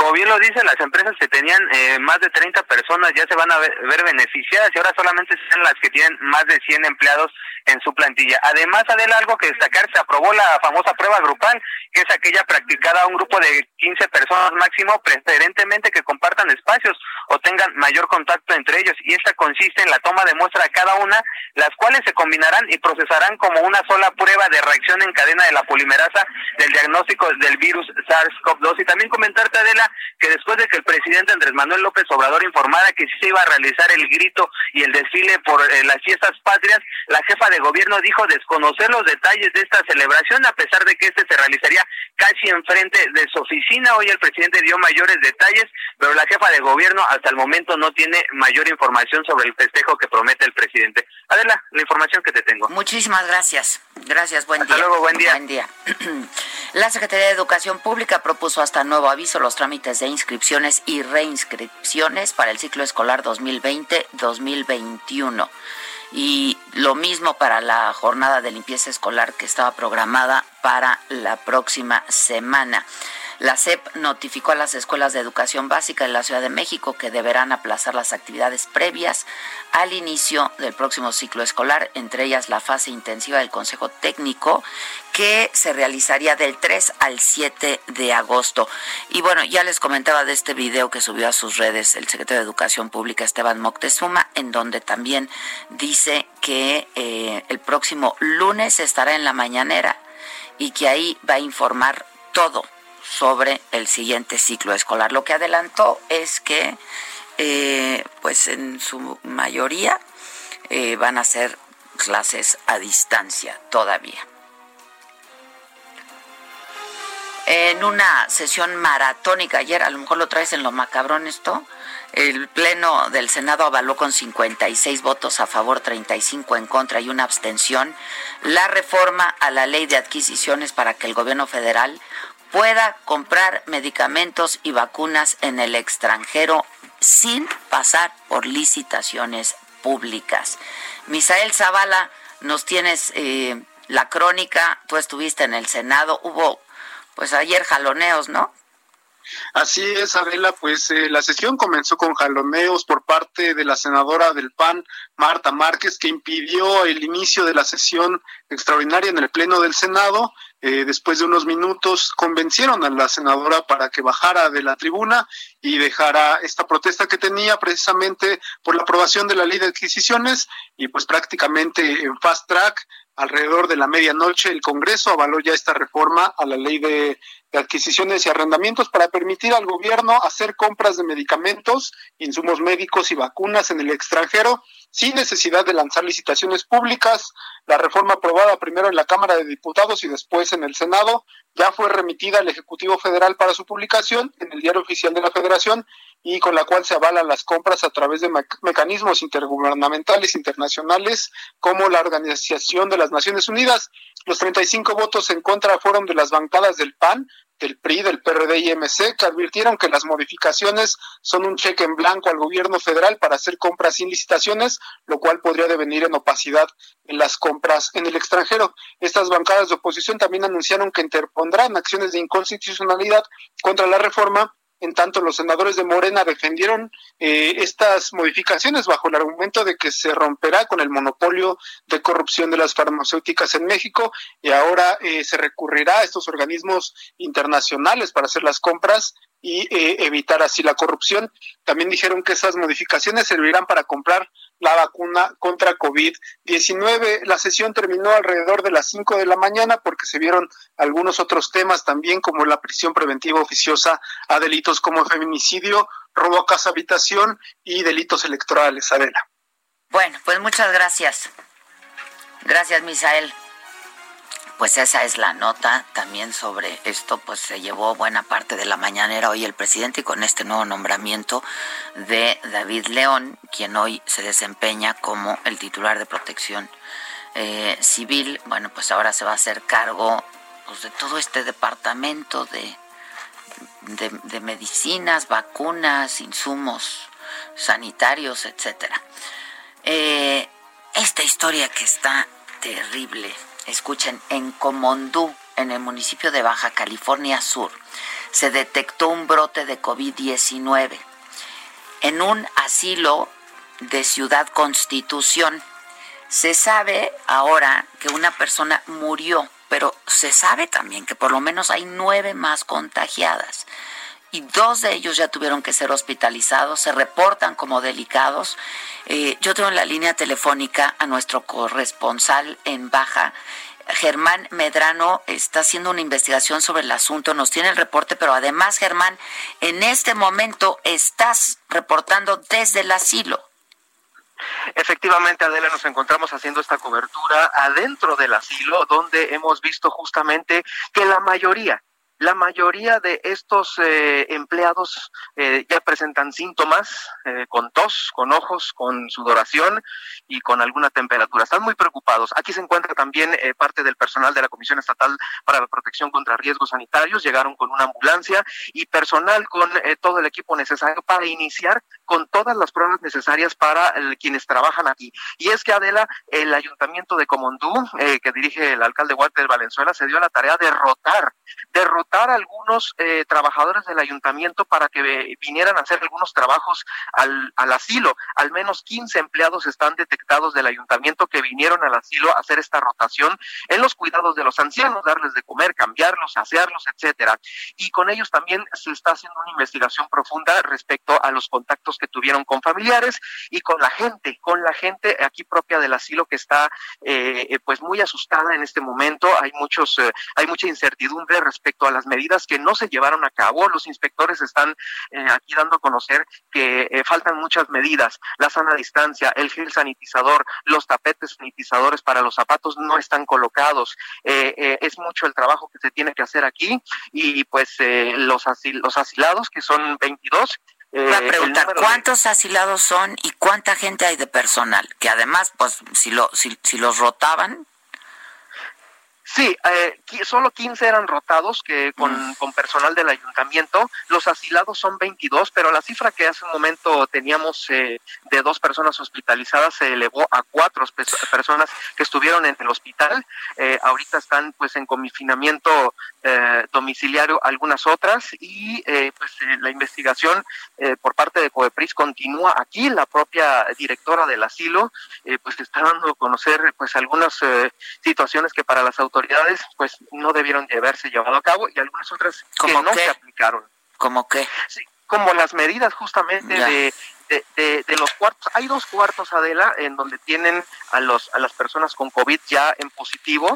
Como bien lo dicen, las empresas que tenían eh, más de 30 personas ya se van a ver, beneficiadas y ahora solamente son las que tienen más de 100 empleados en su plantilla. Además, Adela, algo que destacar, se aprobó la famosa prueba grupal, que es aquella practicada a un grupo de 15 personas máximo, preferentemente que compartan espacios o tengan mayor contacto entre ellos. Y esta consiste en la toma de muestra a cada una, las cuales se combinarán y procesarán como una sola prueba de reacción en cadena de la polimerasa del diagnóstico del virus SARS-CoV-2. Y también comentarte, Adela, que después de que el presidente Andrés Manuel López Obrador informara que sí se iba a realizar el grito y el desfile por eh, las fiestas patrias, la jefa de gobierno dijo desconocer los detalles de esta celebración, a pesar de que este se realizaría casi enfrente de su oficina. Hoy el presidente dio mayores detalles, pero la jefa de gobierno hasta el momento no tiene mayor información sobre el festejo que promete el presidente. Adela, la información que te tengo. Muchísimas gracias. Gracias, buen hasta día. luego, buen día. Buen día. La Secretaría de Educación Pública propuso hasta nuevo aviso los trámites de inscripciones y reinscripciones para el ciclo escolar 2020-2021. Y lo mismo para la jornada de limpieza escolar que estaba programada para la próxima semana. La SEP notificó a las escuelas de educación básica de la Ciudad de México que deberán aplazar las actividades previas al inicio del próximo ciclo escolar, entre ellas la fase intensiva del Consejo Técnico, que se realizaría del 3 al 7 de agosto. Y bueno, ya les comentaba de este video que subió a sus redes el secretario de Educación Pública, Esteban Moctezuma, en donde también dice que eh, el próximo lunes estará en la mañanera y que ahí va a informar todo sobre el siguiente ciclo escolar. Lo que adelantó es que, eh, pues en su mayoría, eh, van a ser clases a distancia todavía. En una sesión maratónica ayer, a lo mejor lo traes en lo macabrón esto, el Pleno del Senado avaló con 56 votos a favor, 35 en contra y una abstención la reforma a la ley de adquisiciones para que el gobierno federal pueda comprar medicamentos y vacunas en el extranjero sin pasar por licitaciones públicas. Misael Zavala, nos tienes eh, la crónica, tú estuviste en el Senado, hubo pues ayer jaloneos, ¿no? Así es, Adela, pues eh, la sesión comenzó con jaloneos por parte de la senadora del PAN, Marta Márquez, que impidió el inicio de la sesión extraordinaria en el Pleno del Senado. Eh, después de unos minutos convencieron a la senadora para que bajara de la tribuna y dejara esta protesta que tenía precisamente por la aprobación de la ley de adquisiciones y pues prácticamente en fast track alrededor de la medianoche el Congreso avaló ya esta reforma a la ley de de adquisiciones y arrendamientos para permitir al gobierno hacer compras de medicamentos, insumos médicos y vacunas en el extranjero sin necesidad de lanzar licitaciones públicas. La reforma aprobada primero en la Cámara de Diputados y después en el Senado ya fue remitida al Ejecutivo Federal para su publicación en el Diario Oficial de la Federación y con la cual se avalan las compras a través de mecanismos intergubernamentales internacionales como la Organización de las Naciones Unidas. Los 35 votos en contra fueron de las bancadas del PAN, del PRI, del PRD y MC, que advirtieron que las modificaciones son un cheque en blanco al gobierno federal para hacer compras sin licitaciones, lo cual podría devenir en opacidad en las compras en el extranjero. Estas bancadas de oposición también anunciaron que interpondrán acciones de inconstitucionalidad contra la reforma en tanto, los senadores de Morena defendieron eh, estas modificaciones bajo el argumento de que se romperá con el monopolio de corrupción de las farmacéuticas en México y ahora eh, se recurrirá a estos organismos internacionales para hacer las compras y eh, evitar así la corrupción. También dijeron que esas modificaciones servirán para comprar la vacuna contra COVID-19. La sesión terminó alrededor de las 5 de la mañana porque se vieron algunos otros temas también como la prisión preventiva oficiosa a delitos como feminicidio, robo a casa habitación y delitos electorales. Adela. Bueno, pues muchas gracias. Gracias, Misael. Pues esa es la nota también sobre esto, pues se llevó buena parte de la mañanera hoy el presidente y con este nuevo nombramiento de David León, quien hoy se desempeña como el titular de protección eh, civil, bueno, pues ahora se va a hacer cargo pues, de todo este departamento de, de, medicinas, vacunas, insumos sanitarios, etcétera. Eh, esta historia que está terrible escuchen, en Comondú, en el municipio de Baja California Sur, se detectó un brote de COVID-19 en un asilo de Ciudad Constitución. Se sabe ahora que una persona murió, pero se sabe también que por lo menos hay nueve más contagiadas y dos de ellos ya tuvieron que ser hospitalizados, se reportan como delicados. Eh, yo tengo en la línea telefónica a nuestro corresponsal en Baja. Germán Medrano está haciendo una investigación sobre el asunto, nos tiene el reporte, pero además, Germán, en este momento estás reportando desde el asilo. Efectivamente, Adela, nos encontramos haciendo esta cobertura adentro del asilo, donde hemos visto justamente que la mayoría, la mayoría de estos eh, empleados eh, ya presentan síntomas eh, con tos, con ojos, con sudoración y con alguna temperatura. Están muy preocupados. Aquí se encuentra también parte del personal de la Comisión Estatal para la Protección contra Riesgos Sanitarios. Llegaron con una ambulancia y personal con todo el equipo necesario para iniciar con todas las pruebas necesarias para quienes trabajan aquí. Y es que Adela, el ayuntamiento de Comondú, que dirige el alcalde Walter Valenzuela, se dio la tarea de rotar, de rotar a algunos eh, trabajadores del ayuntamiento para que vinieran a hacer algunos trabajos al, al, asilo. Al menos 15 empleados están detectados del ayuntamiento que vinieron al asilo a hacer esta rotación en los cuidados de los ancianos, darles de comer, cambiarlos, asearlos, etcétera. Y con ellos también se está haciendo una investigación profunda respecto a los contactos que tuvieron con familiares y con la gente, con la gente aquí propia del asilo que está eh, pues muy asustada en este momento. Hay muchos, eh, hay mucha incertidumbre respecto a la medidas que no se llevaron a cabo. Los inspectores están eh, aquí dando a conocer que eh, faltan muchas medidas. La sana distancia, el gel sanitizador, los tapetes sanitizadores para los zapatos no están colocados. Eh, es mucho el trabajo que se tiene que hacer aquí y pues los, los asilados, que son 22, Voy a preguntar, ¿cuántos asilados son y cuánta gente hay de personal? Que además, pues, si, lo, si, si los rotaban, Sí, eh, solo 15 eran rotados que con, con, personal del ayuntamiento. Los asilados son 22, pero la cifra que hace un momento teníamos eh, de dos personas hospitalizadas se elevó a cuatro personas que estuvieron en el hospital. Eh, ahorita están pues en confinamiento eh, domiciliario algunas otras y eh, pues la investigación eh, por parte de COEPRIS continúa aquí. La propia directora del asilo pues está dando a conocer pues algunas situaciones que para las autoridades pues no debieron de haberse llevado a cabo y algunas otras que no se aplicaron. ¿Cómo qué? Sí, como las medidas justamente de, de, de, los cuartos. Hay dos cuartos, Adela, en donde tienen a, los, a las personas con COVID ya en positivo.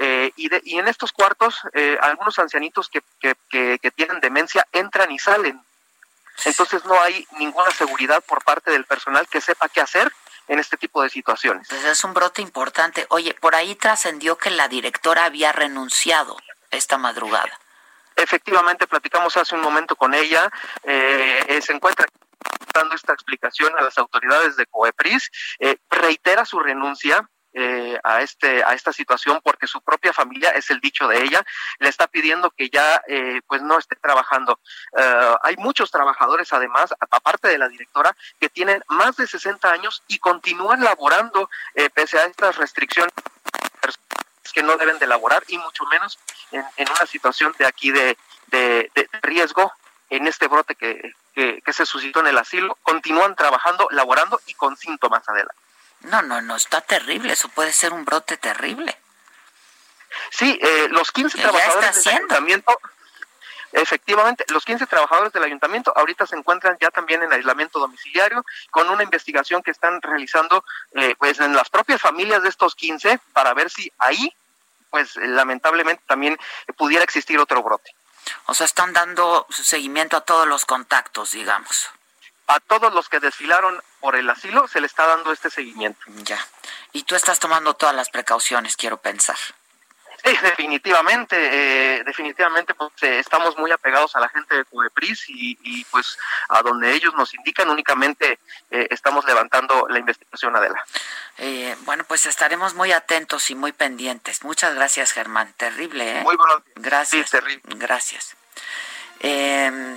Eh, y, de, y en estos cuartos, eh, algunos ancianitos que, que, que, que tienen demencia entran y salen. Entonces no hay ninguna seguridad por parte del personal que sepa qué hacer en este tipo de situaciones. Pues es un brote importante. Oye, por ahí trascendió que la directora había renunciado esta madrugada. Efectivamente, platicamos hace un momento con ella. Eh, eh se encuentra dando esta explicación a las autoridades de COEPRIS. Eh, reitera su renuncia eh, a este a esta situación porque su propia familia es el dicho de ella le está pidiendo que ya eh, pues no esté trabajando eh, hay muchos trabajadores además aparte de la directora que tienen más de 60 años y continúan laborando pese a estas restricciones que no deben de laborar y mucho menos en, una situación de aquí de, riesgo en este brote que, se suscitó en el asilo, continúan trabajando, laborando y con síntomas adelante. No, no, no, está terrible, eso puede ser un brote terrible. Sí, eh, los 15 trabajadores del ayuntamiento, efectivamente, los 15 trabajadores del ayuntamiento ahorita se encuentran ya también en aislamiento domiciliario con una investigación que están realizando eh, pues en las propias familias de estos 15 para ver si ahí pues lamentablemente también pudiera existir otro brote. O sea, están dando seguimiento a todos los contactos, digamos a todos los que desfilaron por el asilo se le está dando este seguimiento. Ya. Y tú estás tomando todas las precauciones, quiero pensar. Sí, definitivamente, eh, definitivamente pues, eh, estamos muy apegados a la gente de Cubepris y, pues a donde ellos nos indican únicamente eh, estamos levantando la investigación Adela. bueno, pues estaremos muy atentos y muy pendientes. Muchas gracias, Germán. Terrible, ¿eh? Muy bueno. Gracias. Sí, terrible. Gracias. Eh,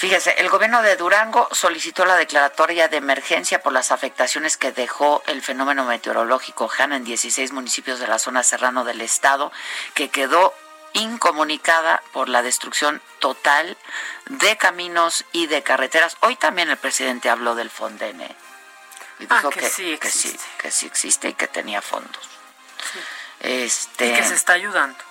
Fíjese, el gobierno de Durango solicitó la declaratoria de emergencia por las afectaciones que dejó el fenómeno meteorológico Hanna en 16 municipios de la zona serrano del estado, que quedó incomunicada por la destrucción total de caminos y de carreteras. Hoy también el presidente habló del Fondene. Y dijo ah, que, sí que, sí, que sí existe y que tenía fondos. Este, y que se está ayudando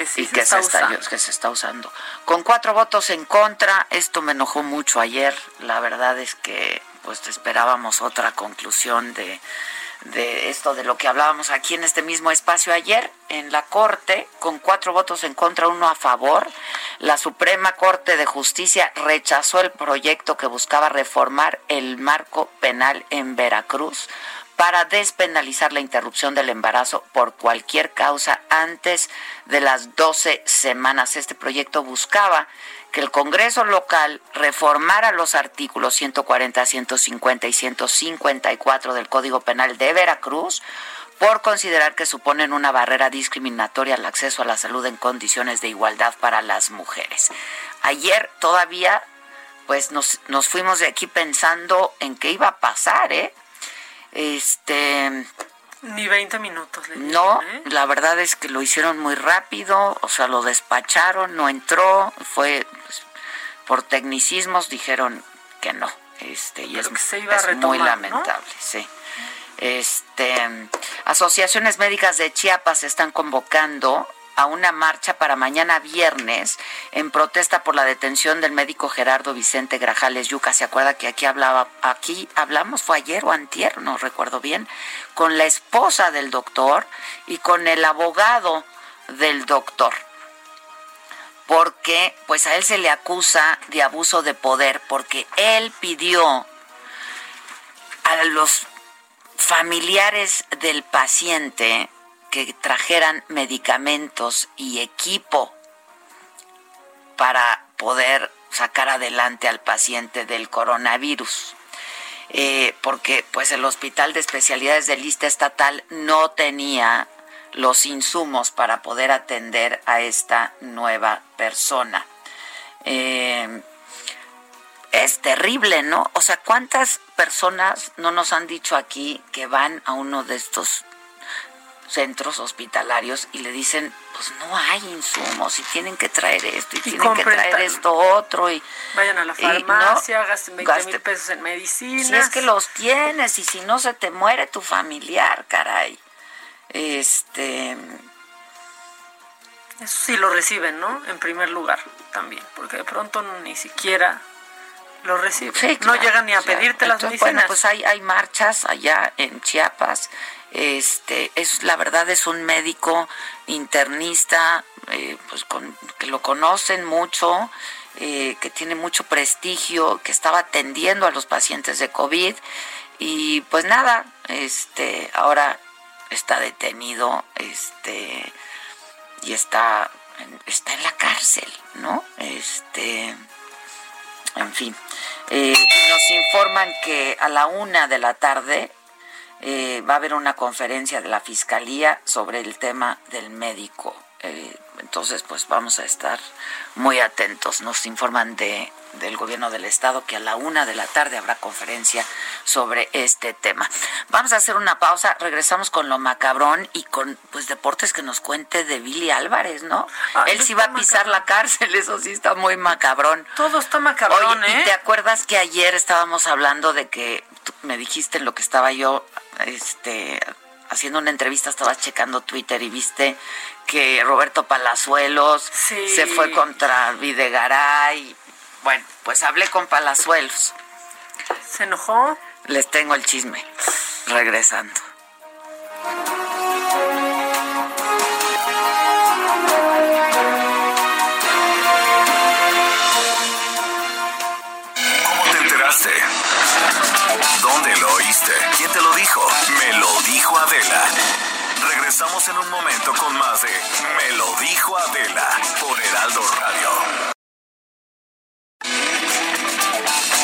que sí se, está que se está usando. Con cuatro votos en contra, esto me enojó mucho ayer. La verdad es que pues esperábamos otra conclusión de, de esto de lo que hablábamos aquí en este mismo espacio ayer en la Corte, con cuatro votos en contra, uno a favor. La Suprema Corte de Justicia rechazó el proyecto que buscaba reformar el marco penal en Veracruz para despenalizar la interrupción del embarazo por cualquier causa antes de las 12 semanas. Este proyecto buscaba que el Congreso local reformara los artículos 140, 150 y 154 del Código Penal de Veracruz por considerar que suponen una barrera discriminatoria al acceso a la salud en condiciones de igualdad para las mujeres. Ayer todavía pues nos, nos fuimos de aquí pensando en qué iba a pasar, ¿eh? Este. Ni 20 minutos. no, ¿eh? la verdad es que lo hicieron muy rápido, o sea, lo despacharon, no entró, fue pues, por tecnicismos dijeron que no. Este, y es, muy lamentable, sí. Este, asociaciones médicas de Chiapas están convocando a una marcha para mañana viernes en protesta por la detención del médico Gerardo Vicente Grajales Yuca. ¿Se acuerda que aquí hablaba, aquí hablamos, fue ayer o antier, no recuerdo bien, con la esposa del doctor y con el abogado del doctor? Porque pues a él se le acusa de abuso de poder porque él pidió a los familiares del paciente que trajeran medicamentos y equipo para poder sacar adelante al paciente del coronavirus. Eh, porque pues el hospital de especialidades de lista estatal no tenía los insumos para poder atender a esta nueva persona. Eh, es terrible, ¿no? O sea, ¿cuántas personas no nos han dicho aquí que van a uno de estos centros hospitalarios y le dicen, pues no hay insumos y tienen que traer esto y, tienen que traer esto otro y vayan a la farmacia, gasten 20 mil pesos en medicinas. Si es que los tienes y si no se te muere tu familiar, caray. Este eso sí lo reciben, ¿no? En primer lugar también, porque de pronto ni siquiera lo reciben. no llegan ni a pedirte las medicinas. Bueno, pues hay, hay marchas allá en Chiapas este, es la verdad es un médico internista, eh, pues que lo conocen mucho, eh, que tiene mucho prestigio, que estaba atendiendo a los pacientes de COVID y pues nada, este, ahora está detenido, este, y está, está en la cárcel, ¿no? Este, en fin, Eh, y nos informan que a la una de la tarde eh, va a haber una conferencia de la Fiscalía sobre el tema del médico. Eh, entonces, pues vamos a estar muy atentos. Nos informan de, del gobierno del estado que a la una de la tarde habrá conferencia sobre este tema. Vamos a hacer una pausa. Regresamos con lo macabrón y con pues deportes que nos cuente de Billy Álvarez, ¿no? Él sí va a pisar la cárcel, eso sí está muy macabrón. Todo está macabrón, Oye, ¿eh? ¿y te acuerdas que ayer estábamos hablando de que tú me dijiste en lo que estaba yo este haciendo una entrevista, estabas checando Twitter y viste que Roberto Palazuelos se fue contra Videgaray. Bueno, pues hablé con Palazuelos. ¿Se enojó? Les tengo el chisme. Regresando. ¿Cómo te enteraste? ¿Dónde ¿Quién te lo dijo? Me lo dijo Adela. Regresamos en un momento con más de Me lo dijo Adela por Heraldo Radio.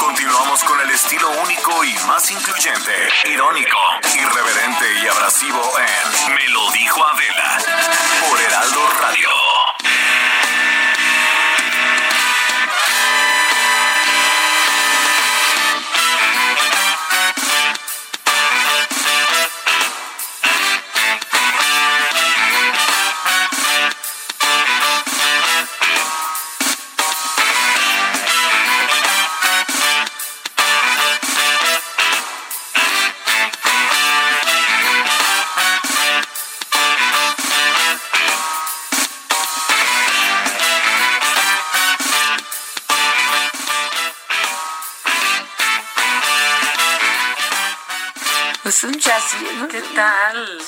Continuamos con el estilo único y más incluyente, irónico, irreverente y abrasivo en Me lo dijo Adela por Heraldo Radio. ¿Qué tal?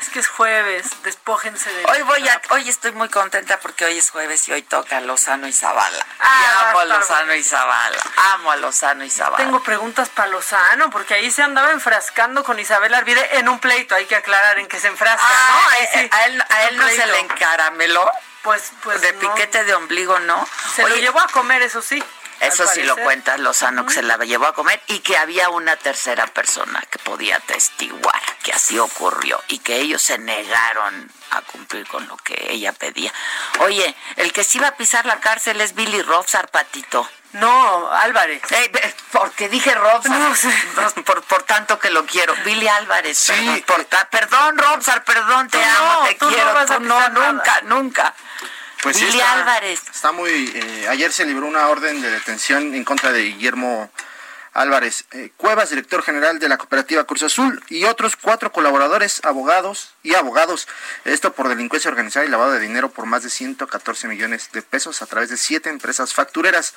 Es que es jueves, despójense de... Hoy voy a, hoy estoy muy contenta porque hoy es jueves y hoy toca Lozano y Zavala. Ah, Y amo a Lozano y Zavala. Amo a Lozano y Zavala. Tengo preguntas para Lozano, porque ahí se andaba enfrascando con Isabel Arvide en un pleito, hay que aclarar en que se enfrasca, Ah, ¿no? Ahí eh, sí, a él, a él no se le encarameló. Pues, pues de no. piquete de ombligo, ¿no? Se lo llevó a comer, eso sí. Eso sí lo parecer. cuenta Lozano, que se la llevó a comer y que había una tercera persona que podía atestiguar que así ocurrió y que ellos se negaron a cumplir con lo que ella pedía. Oye, el que sí iba a pisar la cárcel es Billy Robsar, Patito. No, Álvarez. Eh, porque dije Robsar, No sé. no, por, por tanto que lo quiero. Billy Álvarez, perdón, por ta- perdón, Robsar, perdón, te amo, no, te tú no quiero. a no, nada. nunca, nunca. Pues sí, está- Álvarez. Está muy. eh, ayer se libró una orden de detención en contra de Guillermo Álvarez eh, Cuevas, director general de la cooperativa Cruz Azul, y otros cuatro colaboradores, abogados y abogados. Esto por delincuencia organizada y lavado de dinero por más de 114 millones de pesos a través de siete empresas factureras.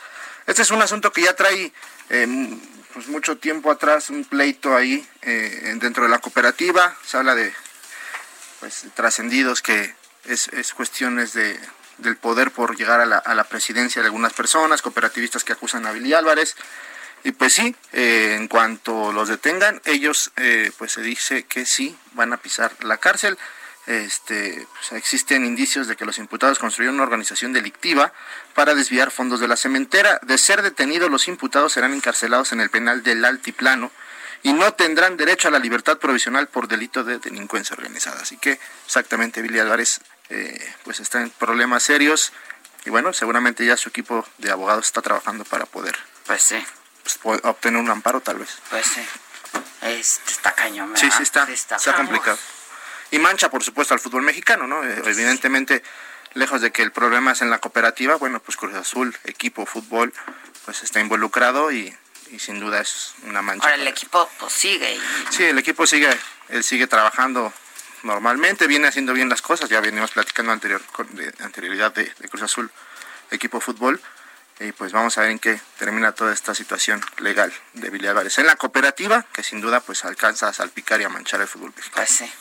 Este es un asunto que ya trae eh, pues mucho tiempo atrás, un pleito ahí eh, dentro de la cooperativa. Se habla de pues trascendidos que es, es cuestiones de, del poder por llegar a la, a la presidencia de algunas personas, cooperativistas que acusan a Billy Álvarez. Y pues sí, eh, en cuanto los detengan, ellos eh, pues se dice que sí van a pisar la cárcel. Este, pues, existen indicios de que los imputados construyeron una organización delictiva para desviar fondos de la cementera. De ser detenidos, los imputados serán encarcelados en el penal del Altiplano y no tendrán derecho a la libertad provisional por delito de delincuencia organizada. Así que exactamente Billy Álvarez eh, pues está en problemas serios y bueno, seguramente ya su equipo de abogados está trabajando para poder Pues sí. pues, obtener un amparo tal vez. Pues sí. Este está cañón, Sí, ¿verdad? sí está, Sí está, cañón. complicado. Y mancha, por supuesto, al fútbol mexicano, ¿no? Eh, evidentemente, lejos de que el problema es en la cooperativa, bueno, pues Cruz Azul, equipo, fútbol, pues está involucrado y, y sin duda es una mancha. Ahora el equipo pues sigue y Sí, el equipo sigue, él sigue trabajando normalmente, viene haciendo bien las cosas, ya venimos platicando anterior, con de anterioridad de, de Cruz Azul, equipo fútbol, y pues vamos a ver en qué termina toda esta situación legal de Billy Álvarez. En la cooperativa, que sin duda pues alcanza a salpicar y a manchar el fútbol mexicano. Pues sí.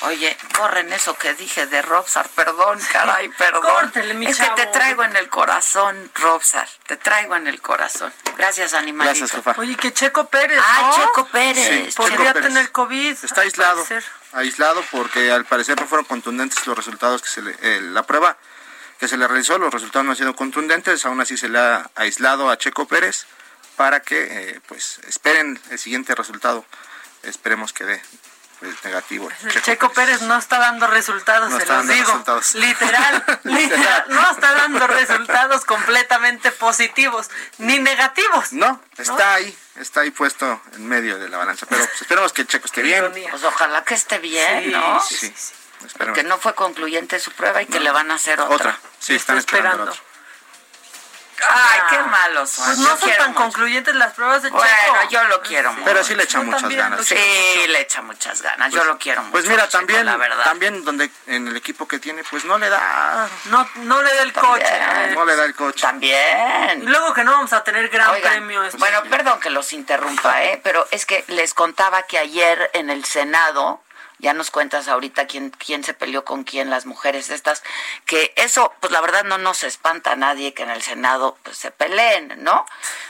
Oye, corren eso que dije de Robsar, perdón, caray, perdón. Córtele, mi es que te traigo en el corazón, Robsar, te traigo en el corazón. Gracias, animalito. Gracias, jefa. Oye, que Checo Pérez, Ah, ¿no? Checo Pérez. Sí, Podría Checo Pérez. tener COVID. Está aislado, parecer. Aislado porque al parecer no fueron contundentes los resultados que se le, eh, la prueba que se le realizó, los resultados no han sido contundentes, aún así se le ha aislado a Checo Pérez para que eh, pues esperen el siguiente resultado. Esperemos que dé negativo. Checo, Pérez. no está dando resultados, se los digo. Literal, literal, no está dando resultados completamente positivos ni negativos. No, está ahí, está ahí puesto en medio de la balanza. Pero pues, esperemos que el Checo esté bien. Pues ojalá que esté bien, ¿no? Sí, sí. Que no fue concluyente su prueba y que le van a hacer otra. Otra, sí, están esperando. Otra. Ay, qué malos son. Pues no son tan concluyentes las pruebas de Checo. Bueno, yo lo quiero mucho. Pero sí le echa muchas ganas. Sí, le echa muchas ganas. yo pues, lo quiero mucho. Pues mira, también, la verdad. también donde en el equipo que tiene, pues no le da. No, no le da el coche. No le da el coche. También. Y luego que no vamos a tener gran premio. Este bueno, perdón que los interrumpa, ¿eh? Pero es que les contaba que ayer en el Senado ya nos cuentas ahorita quién, quién se peleó con quién, las mujeres estas, que eso, pues la verdad no nos espanta a nadie que en el Senado pues, se peleen, ¿no?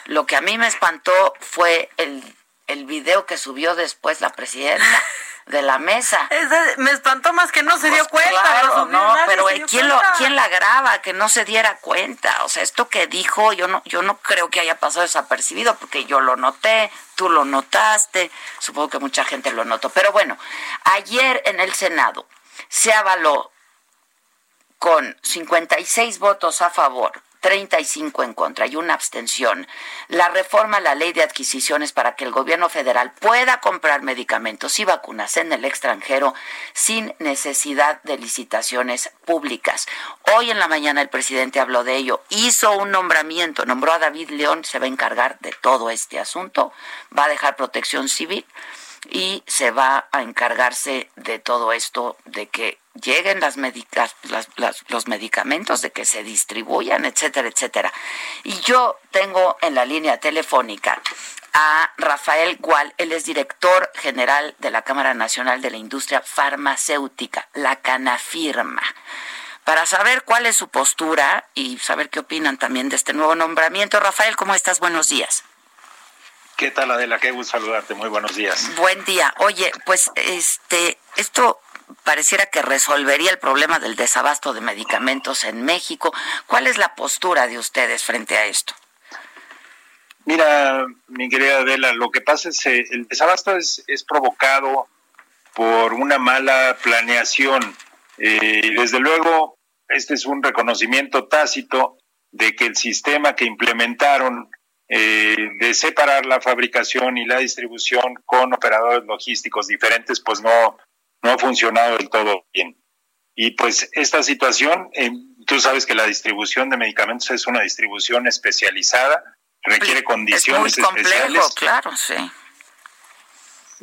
Lo que a mí me espantó fue el, el video que subió después la presidenta. De la mesa. me espantó más que no se dio pues cuenta. no, pero ¿quién, lo, ¿quién la graba? Que no se diera cuenta. O sea, esto que dijo, yo no, yo no creo que haya pasado desapercibido porque yo lo noté, tú lo notaste, supongo que mucha gente lo notó. Pero bueno, ayer en el Senado se avaló con 56 votos a favor, 35 en contra y una abstención, la reforma a la ley de adquisiciones para que el gobierno federal pueda comprar medicamentos y vacunas en el extranjero sin necesidad de licitaciones públicas. Hoy en la mañana el presidente habló de ello, hizo un nombramiento, nombró a David León, se va a encargar de todo este asunto, va a dejar protección civil y se va a encargarse de todo esto, de que lleguen las, los medicamentos, de que se distribuyan, etcétera, etcétera. Y yo tengo en la línea telefónica a Rafael Gual, él es director general de la Cámara Nacional de la Industria Farmacéutica, la Canafirma para saber cuál es su postura y saber qué opinan también de este nuevo nombramiento. Rafael, ¿cómo estás? Buenos días. ¿Qué tal, Adela? Qué gusto saludarte. Muy buenos días. Buen día. Oye, pues este, esto pareciera que resolvería el problema del desabasto de medicamentos en México. ¿Cuál es la postura de ustedes frente a esto? Mira, mi querida Adela, lo que pasa es que el desabasto es, es provocado por una mala planeación. Eh, desde luego, este es un reconocimiento tácito de que el sistema que implementaron eh, de separar la fabricación y la distribución con operadores logísticos diferentes, pues no, no ha funcionado del todo bien. Y pues esta situación, eh, tú sabes que la distribución de medicamentos es una distribución especializada, requiere condiciones es muy complejo, Claro, sí.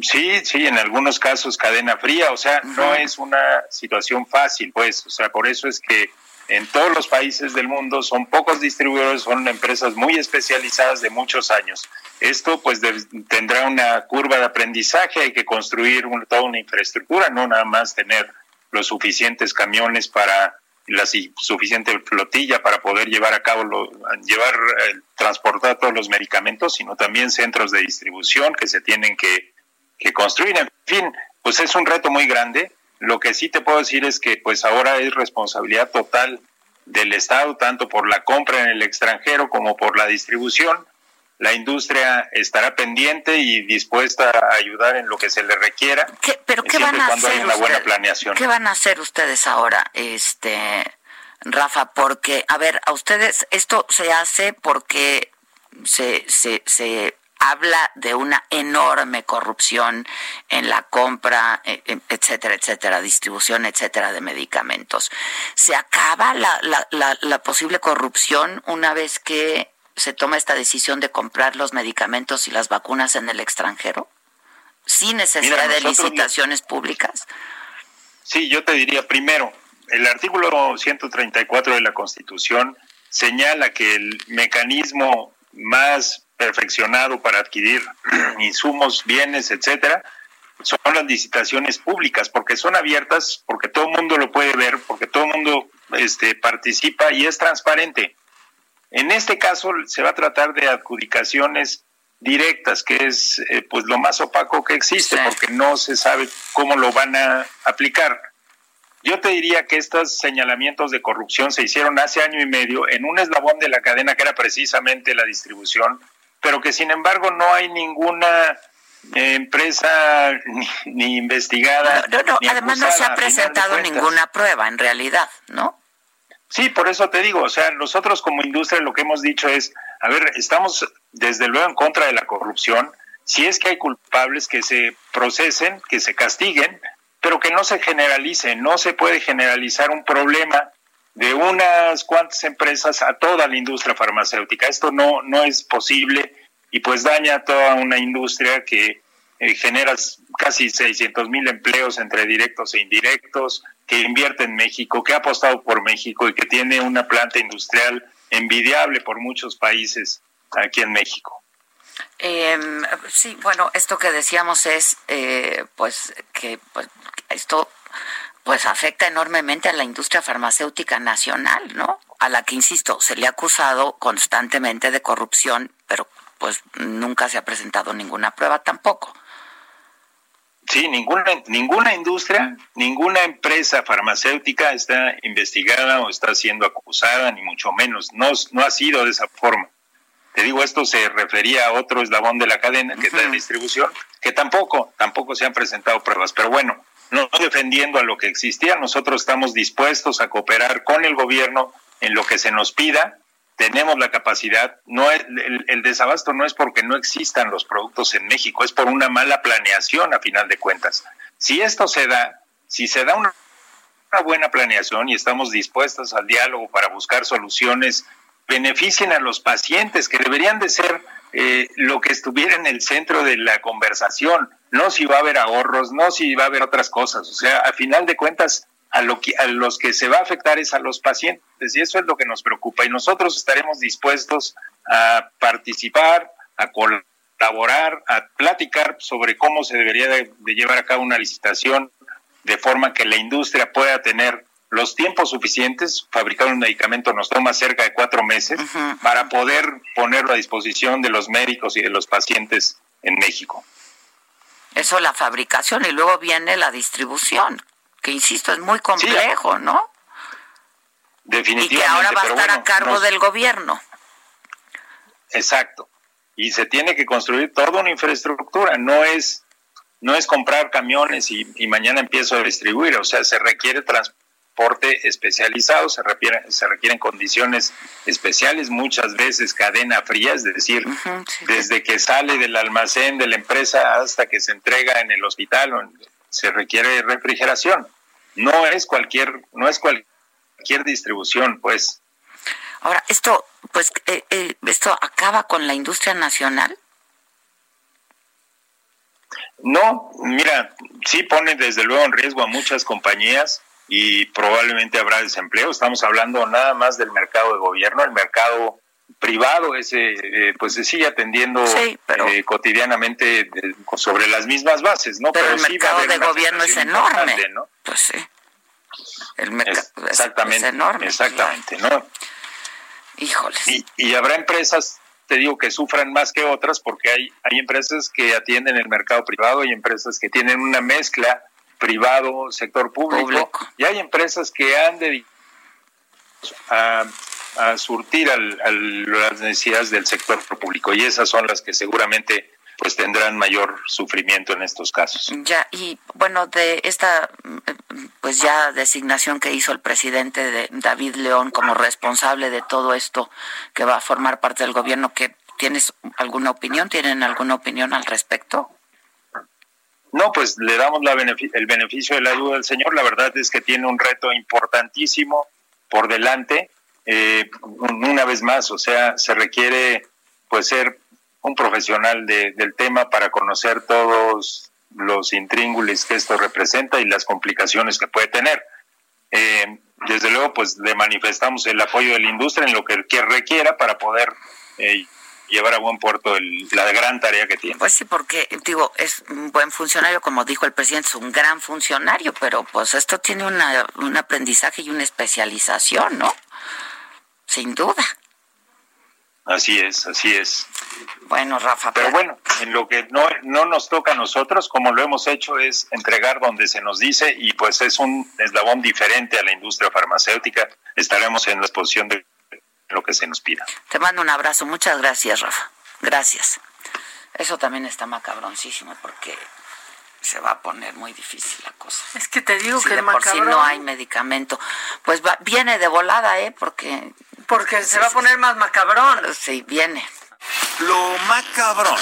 Sí, sí, en algunos casos cadena fría, o sea, no es una situación fácil, pues, o sea, por eso es que en todos los países del mundo, son pocos distribuidores, son empresas muy especializadas de muchos años. Esto pues tendrá una curva de aprendizaje, hay que construir toda una infraestructura, no nada más tener los suficientes camiones para la suficiente flotilla para poder llevar a cabo llevar eh, transportar todos los medicamentos, sino también centros de distribución que se tienen que, que construir. En fin, pues es un reto muy grande lo que sí te puedo decir es que pues ahora es responsabilidad total del Estado, tanto por la compra en el extranjero como por la distribución. La industria estará pendiente y dispuesta a ayudar en lo que se le requiera. ¿Pero qué van a hacer? Una buena planeación. ¿Qué van a hacer ustedes ahora, este, Rafa? Porque, a ver, a ustedes esto se hace porque se, se, se habla de una enorme corrupción en la compra, e, e, etcétera, etcétera, distribución, etcétera, de medicamentos. ¿Se acaba la, la, la, posible corrupción una vez que se toma esta decisión de comprar los medicamentos y las vacunas en el extranjero? ¿Sin necesidad de licitaciones públicas? Sí, yo te diría primero, el artículo 134 de la Constitución señala que el mecanismo más perfeccionado para adquirir insumos, bienes, etcétera, son las licitaciones públicas, porque son abiertas, porque todo el mundo lo puede ver, porque todo el mundo este, participa y es transparente. En este caso se va a tratar de adjudicaciones directas, que es eh, pues lo más opaco que existe, porque no se sabe cómo lo van a aplicar. Yo te diría que estos señalamientos de corrupción se hicieron hace año y medio en un eslabón de la cadena que era precisamente la distribución pero que sin embargo no hay ninguna empresa ni, investigada. No, no, además no se ha presentado ninguna prueba en realidad, ¿no? Sí, por eso te digo, o sea, nosotros como industria lo que hemos dicho es, a ver, estamos desde luego en contra de la corrupción, si es que hay culpables que se procesen, que se castiguen, pero que no se generalice, no se puede generalizar un problema de unas cuantas empresas a toda la industria farmacéutica. Esto no, no es posible y pues daña a toda una industria que eh, genera casi 600 mil empleos entre directos e indirectos, que invierte en México, que ha apostado por México y que tiene una planta industrial envidiable por muchos países aquí en México. Eh, sí, bueno, esto que decíamos es, eh, pues, que pues, esto pues afecta enormemente a la industria farmacéutica nacional, ¿no? A la que, insisto, se le ha acusado constantemente de corrupción, pero pues nunca se ha presentado ninguna prueba tampoco. Sí, ninguna, ninguna industria, ninguna empresa farmacéutica está investigada o está siendo acusada, ni mucho menos. No, no ha sido de esa forma. Te digo, esto se refería a otro eslabón de la cadena, que es la distribución, que tampoco, tampoco se han presentado pruebas. Pero bueno, no defendiendo a lo que existía, nosotros estamos dispuestos a cooperar con el gobierno en lo que se nos pida tenemos la capacidad, no el, desabasto no es porque no existan los productos en México, es por una mala planeación a final de cuentas. Si esto se da, si se da una, buena planeación y estamos dispuestos al diálogo para buscar soluciones, beneficien a los pacientes, que deberían de ser eh, lo que estuviera en el centro de la conversación, no si va a haber ahorros, no si va a haber otras cosas. O sea, a final de cuentas, a, lo que, a los que se va a afectar es a los pacientes y eso es lo que nos preocupa y nosotros estaremos dispuestos a participar, a colaborar, a platicar sobre cómo se debería de, llevar a cabo una licitación de forma que la industria pueda tener los tiempos suficientes, fabricar un medicamento nos toma cerca de cuatro meses, para poder ponerlo a disposición de los médicos y de los pacientes en México. Eso la fabricación y luego viene la distribución, que insisto, es muy complejo, ¿no? Definitivamente. Y que ahora va a estar a cargo del gobierno. Exacto. Y se tiene que construir toda una infraestructura, no es no es comprar camiones y, y mañana empiezo a distribuir, o sea, se requiere transporte especializado, se requieren, se requieren condiciones especiales, muchas veces cadena fría, es decir, desde que sale del almacén de la empresa hasta que se entrega en el hospital se requiere refrigeración. No es cualquier, no es cualquier distribución, pues. Ahora, esto, pues, eh, eh, esto acaba con la industria nacional. No, mira, sí pone desde luego en riesgo a muchas compañías y probablemente habrá desempleo. Estamos hablando nada más del mercado de gobierno, el mercado privado ese eh, pues se sigue atendiendo eh, cotidianamente sobre las mismas bases no pero, el mercado de gobierno es enorme. ¿no? pues sí. El mercado exactamente es enorme exactamente no híjoles. Y, y habrá empresas te digo que sufran más que otras porque hay hay empresas que atienden el mercado privado y empresas que tienen una mezcla privado sector público, público. y hay empresas que han dedicado a a surtir al, a las necesidades del sector público y esas son las que seguramente pues tendrán mayor sufrimiento en estos casos. Ya, y bueno, de esta pues ya designación que hizo el presidente de David León como responsable de todo esto que va a formar parte del gobierno, que ¿tienes alguna opinión? ¿Tienen alguna opinión al respecto? No, pues le damos la el beneficio de la ayuda del Señor. La verdad es que tiene un reto importantísimo por delante eh, una vez más, o sea, se requiere pues ser un profesional del tema para conocer todos los intríngulis que esto representa y las complicaciones que puede tener. Eh, desde luego, pues le manifestamos el apoyo de la industria en lo que requiera para poder eh, llevar a buen puerto la gran tarea que tiene. Pues sí, porque digo, es un buen funcionario, como dijo el presidente, es un gran funcionario, pero pues esto tiene una, un aprendizaje y una especialización, ¿no? sin duda. Así es, así es. Bueno, Rafa. Pero bueno, en lo que no, no nos toca a nosotros, como lo hemos hecho, es entregar donde se nos dice y pues es un eslabón diferente a la industria farmacéutica. Estaremos en la exposición de lo que se nos pida. Te mando un abrazo. Muchas gracias, Rafa. Gracias. Eso también está macabroncísimo porque se va a poner muy difícil la cosa. Es que te digo que de por sí no hay medicamento, pues viene de volada, ¿eh? Porque porque se va a poner más macabrón. Sí, viene. Lo macabrón.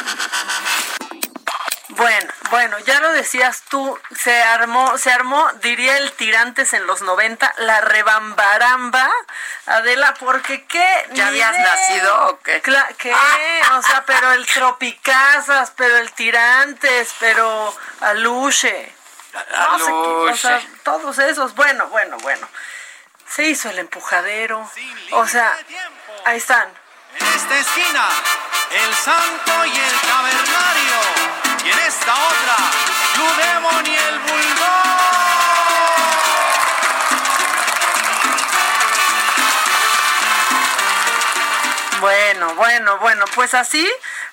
Bueno, bueno, ya lo decías tú, se armó, se armó, diría el tirantes en los 90, la rebambaramba, Adela, porque qué... ¿Ya habías nacido o qué? ¿Qué? O sea, pero el Tropicazas, pero el tirantes, pero Aluche. Aluche. o sea, todos esos, bueno, bueno, bueno. Se hizo el empujadero. O sea, ahí están. En esta esquina, el santo y el cavernario y en esta otra, Blue y el Bulldog. Bueno, bueno, bueno, pues así,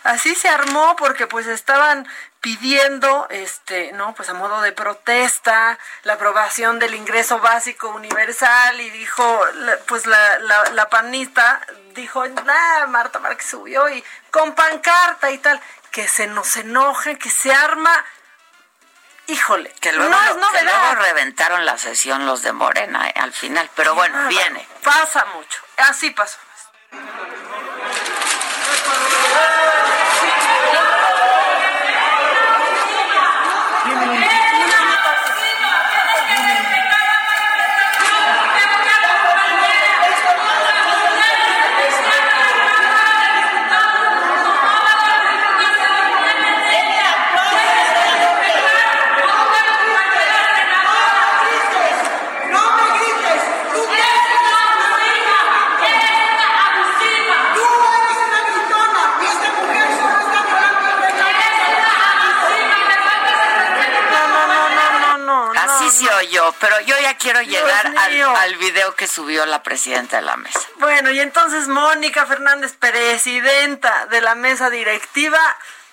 así se armó porque pues estaban pidiendo, este, no, pues a modo de protesta, la aprobación del ingreso básico universal y dijo, pues la, la, la panista dijo, nada, Marta Márquez subió y con pancarta y tal que se nos enoje, que se arma. Híjole, que luego, no es novedad. Que luego reventaron la sesión los de Morena eh, al final, pero bueno, viene. Pasa mucho, así pasó. Yo, pero yo ya quiero llegar al, video que subió la presidenta de la mesa. Bueno, y entonces Mónica Fernández, presidenta de la mesa directiva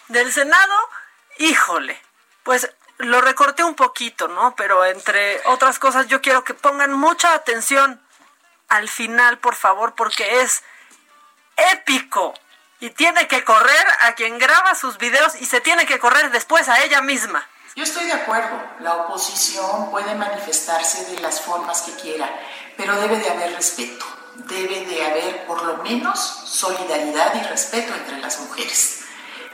del Senado, híjole, pues lo recorté un poquito, ¿no? Pero entre otras cosas, yo quiero que pongan mucha atención al final, por favor, porque es épico. Y tiene que correr a quien graba sus videos y se tiene que correr después a ella misma. Yo estoy de acuerdo, la oposición puede manifestarse de las formas que quiera, pero debe de haber respeto, debe de haber por lo menos solidaridad y respeto entre las mujeres.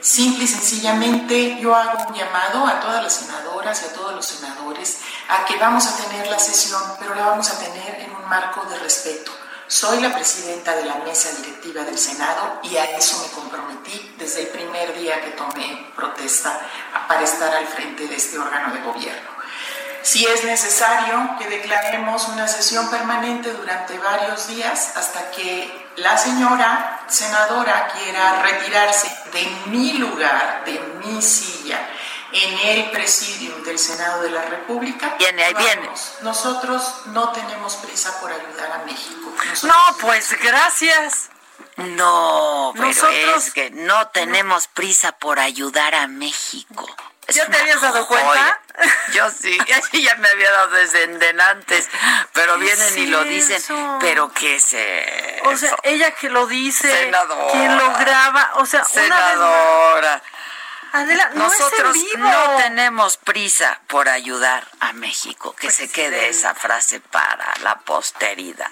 Simple y sencillamente yo hago un llamado a todas las senadoras y a todos los senadores a que vamos a tener la sesión, pero la vamos a tener en un marco de respeto soy la presidenta de la mesa directiva del Senado y a eso me comprometí desde el primer día que tomé protesta para estar al frente de este órgano de gobierno. Si es necesario que declaremos una sesión permanente durante varios días hasta que la señora senadora quiera retirarse de mi lugar, de mi silla, en el presidium del Senado de la República. Viene, ahí viene. Nosotros no tenemos prisa por ayudar a México. no, pues gracias. No, pero Nosotros... es que no tenemos prisa por ayudar a México. ¿Ya te habías dado cuenta? Yo sí, ya me había dado desde antes, pero vienen y lo dicen, pero qué se O sea, ella que lo dice, Senadora, quien lo graba, o sea, senadora. Adela, Nosotros no tenemos prisa por ayudar a México. Que pues se quede esa frase para la posteridad.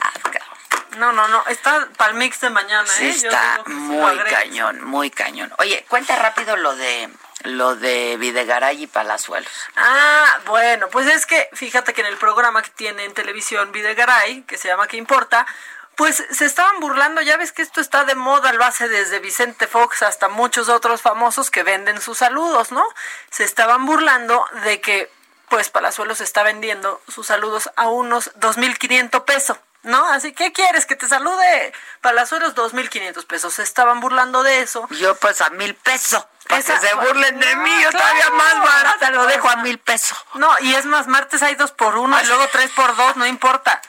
No, no, no. Está para el mix de mañana, sí, ¿eh? Está muy cañón, muy cañón. Oye, cuenta rápido lo de lo de Videgaray y Palazuelos. Ah, bueno, pues es que fíjate que en el programa que tiene en televisión Videgaray, que se llama ¿Qué importa? Pues se estaban burlando, ya ves que esto está de moda, lo hace desde Vicente Fox hasta muchos otros famosos que venden sus saludos, ¿no? Se estaban burlando de que pues Palazuelos está vendiendo sus saludos a unos 2.500 pesos, ¿no? Así, ¿qué quieres? Que te salude Palazuelos 2.500 pesos. Se estaban burlando de eso. Yo pues a mil pesos. Para que se burlen de mí, yo todavía más barata lo dejo a mil pesos. No, y es más, martes hay dos por uno y luego tres por dos, no importa.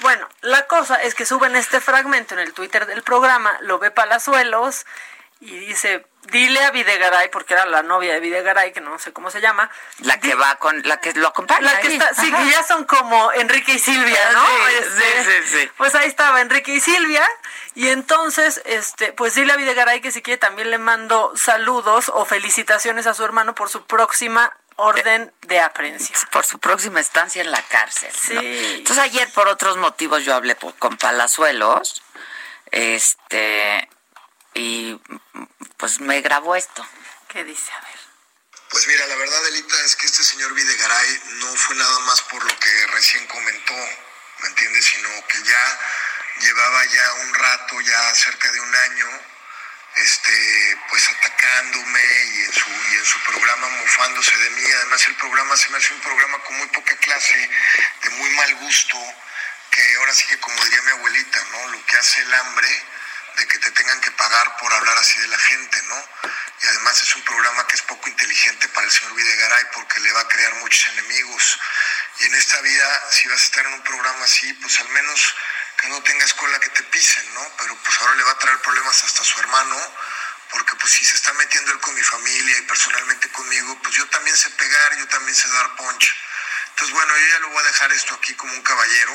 Bueno, la cosa es que suben este fragmento en el Twitter del programa, lo ve Palazuelos y dice, dile a Videgaray, porque era la novia de Videgaray, que no sé cómo se llama. La que va con, la que lo acompaña. La que ahí. está, sí, Ajá. que ya son como Enrique y Silvia, ¿no? Sí, Este, sí, sí, sí. Pues ahí estaba Enrique y Silvia. Y entonces, este, pues dile a Videgaray que si quiere también le mando saludos o felicitaciones a su hermano por su próxima orden de aprehensión. por su próxima estancia en la cárcel. ¿no? Sí. Entonces ayer por otros motivos yo hablé con Palazuelos, este, y pues me grabó esto. ¿Qué dice? A ver. Pues mira, la verdad, Elita, es que este señor Videgaray no fue nada más por lo que recién comentó, ¿me entiendes? Sino que ya llevaba ya un rato, ya cerca de un año, este, pues atacándome y en su, y en su programa mofándose de mí. Además, el programa se me hace un programa con muy poca clase, de muy mal gusto, que ahora sí que como diría mi abuelita, ¿no? Lo que hace el hambre de que te tengan que pagar por hablar así de la gente, ¿no? Y además es un programa que es poco inteligente para el señor Videgaray porque le va a crear muchos enemigos. Y en esta vida, si vas a estar en un programa así, pues al menos que no tengas cola que te pisen, ¿no? Pero pues ahora le va a traer problemas hasta su hermano, porque pues si se está metiendo él con mi familia y personalmente conmigo, pues yo también sé pegar, yo también sé dar punch. Entonces, bueno, yo ya lo voy a dejar esto aquí como un caballero,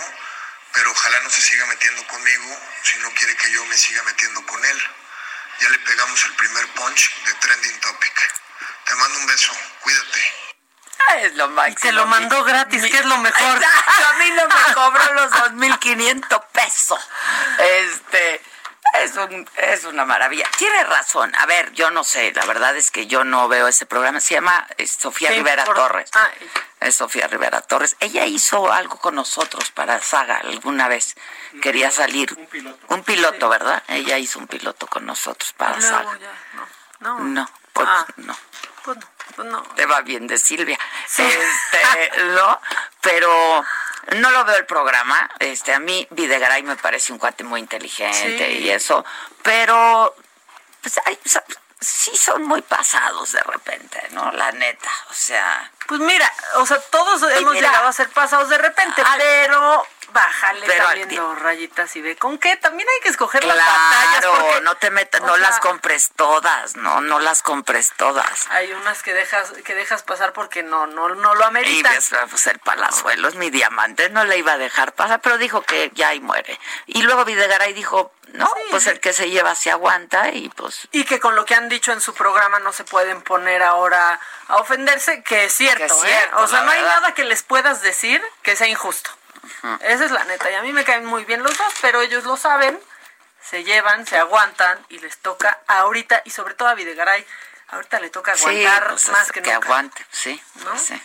pero ojalá no se siga metiendo conmigo si no quiere que yo me siga metiendo con él. Ya le pegamos el primer punch de Trending Topic. Te mando un beso, cuídate. Ah, Es lo máximo. te lo mandó gratis, que es lo mejor. Exacto, a mí no me cobró los 2.500 pesos. Este, es, un, es una maravilla. Tiene razón. A ver, yo no sé, la verdad es que yo no veo ese programa. Se llama eh, Sofía Sí, Rivera por- Torres. Ah, Es Sofía Rivera Torres. Ella hizo algo con nosotros para Saga alguna vez. Quería salir. Un piloto. Un piloto, ¿verdad? Ella hizo un piloto con nosotros para luego Saga. ya, no. No, No, pues Ah. no. pues no, no. Te va bien de Silvia. Este, ¿no? Pero no lo veo el programa. Este, a mí Videgaray me parece un cuate muy inteligente Sí. y eso, pero pues hay- sí son muy pasados de repente, ¿no? La neta, o sea, Pues mira, o sea, todos hemos mira. llegado a ser pasados de repente, pero bájale Pero también dos rayitas y ve con qué. También hay que escoger las batallas. porque, no te metas, no las compres todas, no, no las compres todas. Hay unas que dejas que dejas pasar porque no no no lo Y ameritan. ves, pues el palazuelo es mi diamante, no le iba a dejar pasar, pero dijo que ya ahí muere. Y luego Videgaray dijo, no, pues el que se lleva se aguanta y pues Y que con lo que han dicho en su programa no se pueden poner ahora a ofenderse, que es cierto, Que es ¿eh? O sea, no hay nada que les puedas decir que sea injusto. Esa es la neta. Y a mí me caen muy bien los dos, pero ellos lo saben, se llevan, se aguantan y les toca ahorita, y sobre todo a Videgaray, ahorita le toca aguantar pues, más que, que nunca. aguante, sí, ¿no? sí.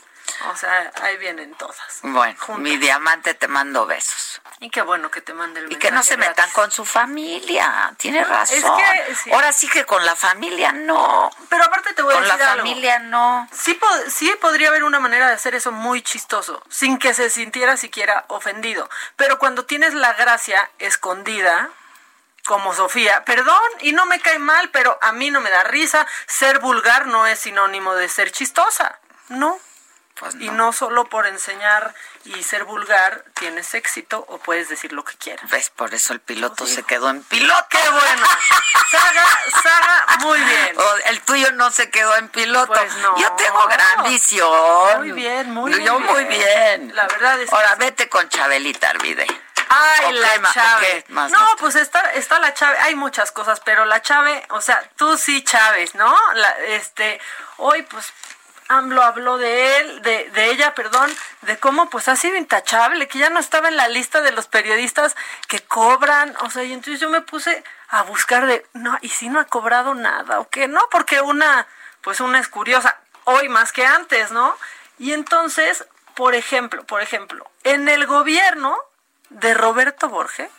O sea, ahí vienen todas. Bueno, Juntas. mi diamante te mando besos. Y qué bueno que te mande el Y que no mensaje se metan con su familia, tiene razón. que, sí. Ahora sí que con la familia no. Pero aparte te voy a Con la decir algo. familia no. Sí, po- sí podría haber una manera de hacer eso muy chistoso, sin que se sintiera siquiera ofendido. Pero cuando tienes la gracia escondida, como Sofía, perdón, y no me cae mal, pero a mí no me da risa. Ser vulgar no es sinónimo de ser chistosa, ¿no? Pues Y no solo por enseñar y ser vulgar tienes éxito o puedes decir lo que quieras. ¿Ves? Por eso el piloto se quedó en piloto. ¡Qué bueno! Saga, Saga, muy bien. O el tuyo no se quedó en piloto. Pues no. Yo tengo gran visión. Muy bien, muy Yo bien. muy bien. La verdad es que Ahora vete con Chabelita Arvide. Ay, ¿O la más No, nos- pues está, está la Chave. Hay muchas cosas, pero la Chave, o sea, tú sí Chávez, ¿no? La, este, hoy, pues, AMLO habló de él, de, de ella, perdón, de cómo, pues, ha sido intachable, que ya no estaba en la lista de los periodistas que cobran, o sea, y entonces yo me puse a buscar de, no, y si no ha cobrado nada, ¿o qué? No, porque una, pues, una es curiosa, hoy más que antes, ¿no? Y entonces, por ejemplo, por ejemplo, en el gobierno de Roberto Borges,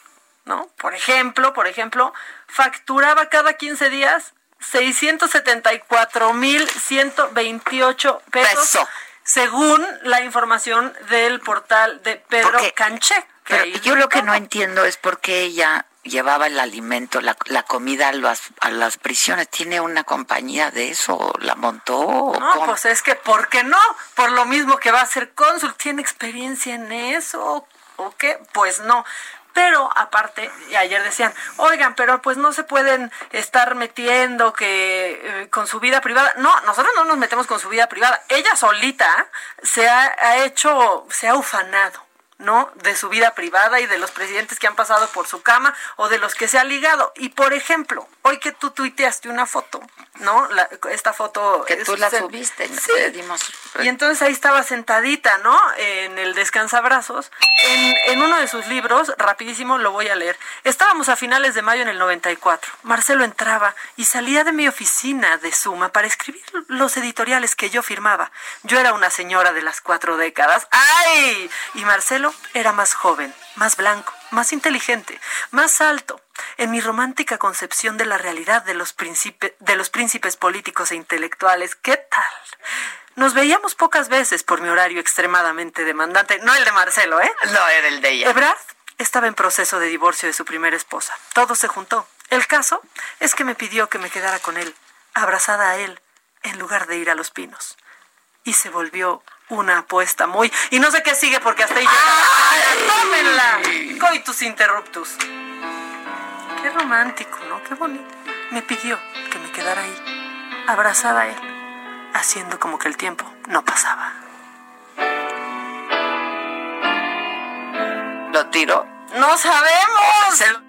¿no? Por ejemplo, por ejemplo, facturaba cada 15 días 674 mil 128 pesos, Peso. según la información del portal de Pedro Porque- Canché. Pero yo lo que no entiendo es por qué ella llevaba el alimento, la, la comida a las, a las prisiones. ¿Tiene una compañía de eso? ¿La montó? No, cómo? pues es que, ¿por qué no? Por lo mismo que va a ser cónsul, ¿tiene experiencia en eso? ¿O qué? Pues no. Pero aparte, y ayer decían, oigan, pero pues no se pueden estar metiendo que eh, con su vida privada. No, nosotros no nos metemos con su vida privada. Ella solita se ha, ha hecho, se ha ufanado ¿no? De su vida privada y de los presidentes que han pasado por su cama o de los que se ha ligado. Y por ejemplo, hoy que tú tuiteaste una foto, ¿no? esta foto. Que tú la subiste, sí. dimos. Y entonces ahí estaba sentadita, ¿no? En el descansabrazos. En, en uno de sus libros, rapidísimo lo voy a leer. Estábamos a finales de mayo en el 94. Marcelo entraba y salía de mi oficina de Suma para escribir los editoriales que yo firmaba. Yo era una señora de las cuatro décadas. ¡Ay! Y Marcelo era más joven, más blanco, más inteligente, más alto. En mi romántica concepción de la realidad de los, de los príncipes políticos e intelectuales, ¿qué tal? Nos veíamos pocas veces por mi horario extremadamente demandante. No el de Marcelo, ¿eh? No, era el de ella. Ebrard estaba en proceso de divorcio de su primera esposa. Todo se juntó. El caso es que me pidió que me quedara con él, abrazada a él, en lugar de ir a los pinos. Y se volvió una apuesta muy... Y no sé qué sigue porque hasta ahí llega. ¡Tómenla! Coitus interruptus. Qué romántico, ¿no? Qué bonito. Me pidió que me quedara ahí, abrazada a él, haciendo como que el tiempo no pasaba. ¿Lo tiró? ¡No sabemos!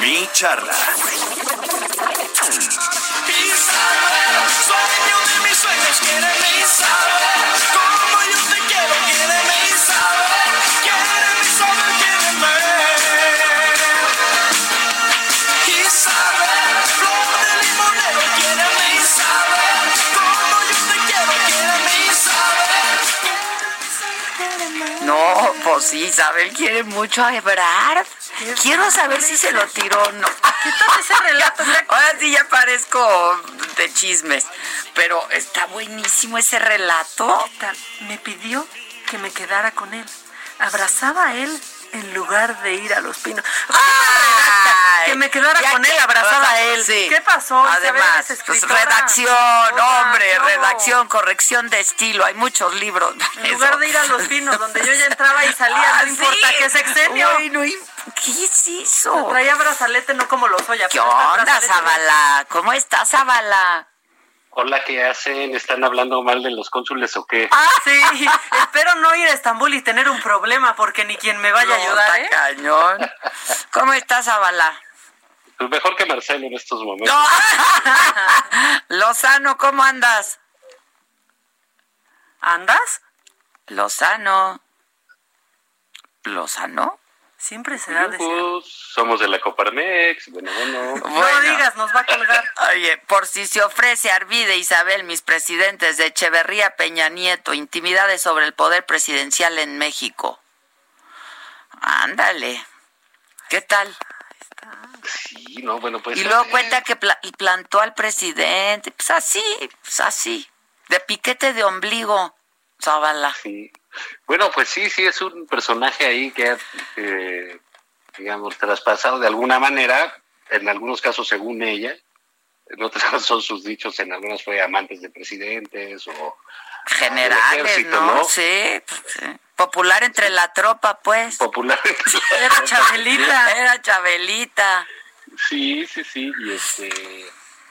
Mi charla. Sueño de mis sueños, saber Como yo te quiero, quiéreme saber saber, quiéreme Y saber, flor de limonero, quiéreme saber Como yo te quiero, quiéreme saber No, pues sí, Isabel quiere mucho a Ebrard. Quiero saber si se lo tiró o no. ¿Qué tal ese relato? Ahora sí ya parezco de chismes. Pero está buenísimo ese relato. ¿Qué tal? Me pidió que me quedara con él. Abrazaba a él en lugar de ir a los pinos. Que me quedara ya con que- él, abrazada a él. Sí. ¿Qué pasó? Además, es pues, redacción, hombre, no. redacción, corrección de estilo. Hay muchos libros. En lugar de ir a los pinos, donde yo ya entraba y salía, Ah, no importa sí. qué sexenio. Uy, no im- ¿Qué es eso? Traía brazalete, no como los Oya. ¿Qué onda. Zavala? ¿Cómo estás, Zavala? Hola, ¿qué hacen? ¿Están hablando mal de los cónsules o qué? Ah, sí. Espero no ir a Estambul y tener un problema porque ni quien me vaya a ayudar, ¿eh? cañón. ¿Cómo estás, Zavala? Pues mejor que Marcelo en estos momentos. No. Lozano, ¿cómo andas? ¿Andas? Lozano. ¿Lozano? Siempre se da de Pues, somos de la Coparmex, bueno, bueno. No digas, nos va a colgar. Oye, por si se ofrece Arvide Isabel, mis presidentes de Echeverría Peña Nieto, intimidades sobre el poder presidencial en México. Ándale. ¿Qué tal? Sí, no, bueno, pues... y luego cuenta que pla- y plantó al presidente. Pues así, pues así. De piquete de ombligo, Zavala. Sí. Bueno, pues sí, sí, es un personaje ahí que ha, eh, digamos, traspasado de alguna manera, en algunos casos según ella, en otros casos son sus dichos, en algunos fue amantes de presidentes o... Generales, ejército, ¿no? ¿no? Sí, pues, sí. Popular entre la tropa, pues. Popular. Era Chabelita. Era Chabelita. Sí, sí, sí, y este...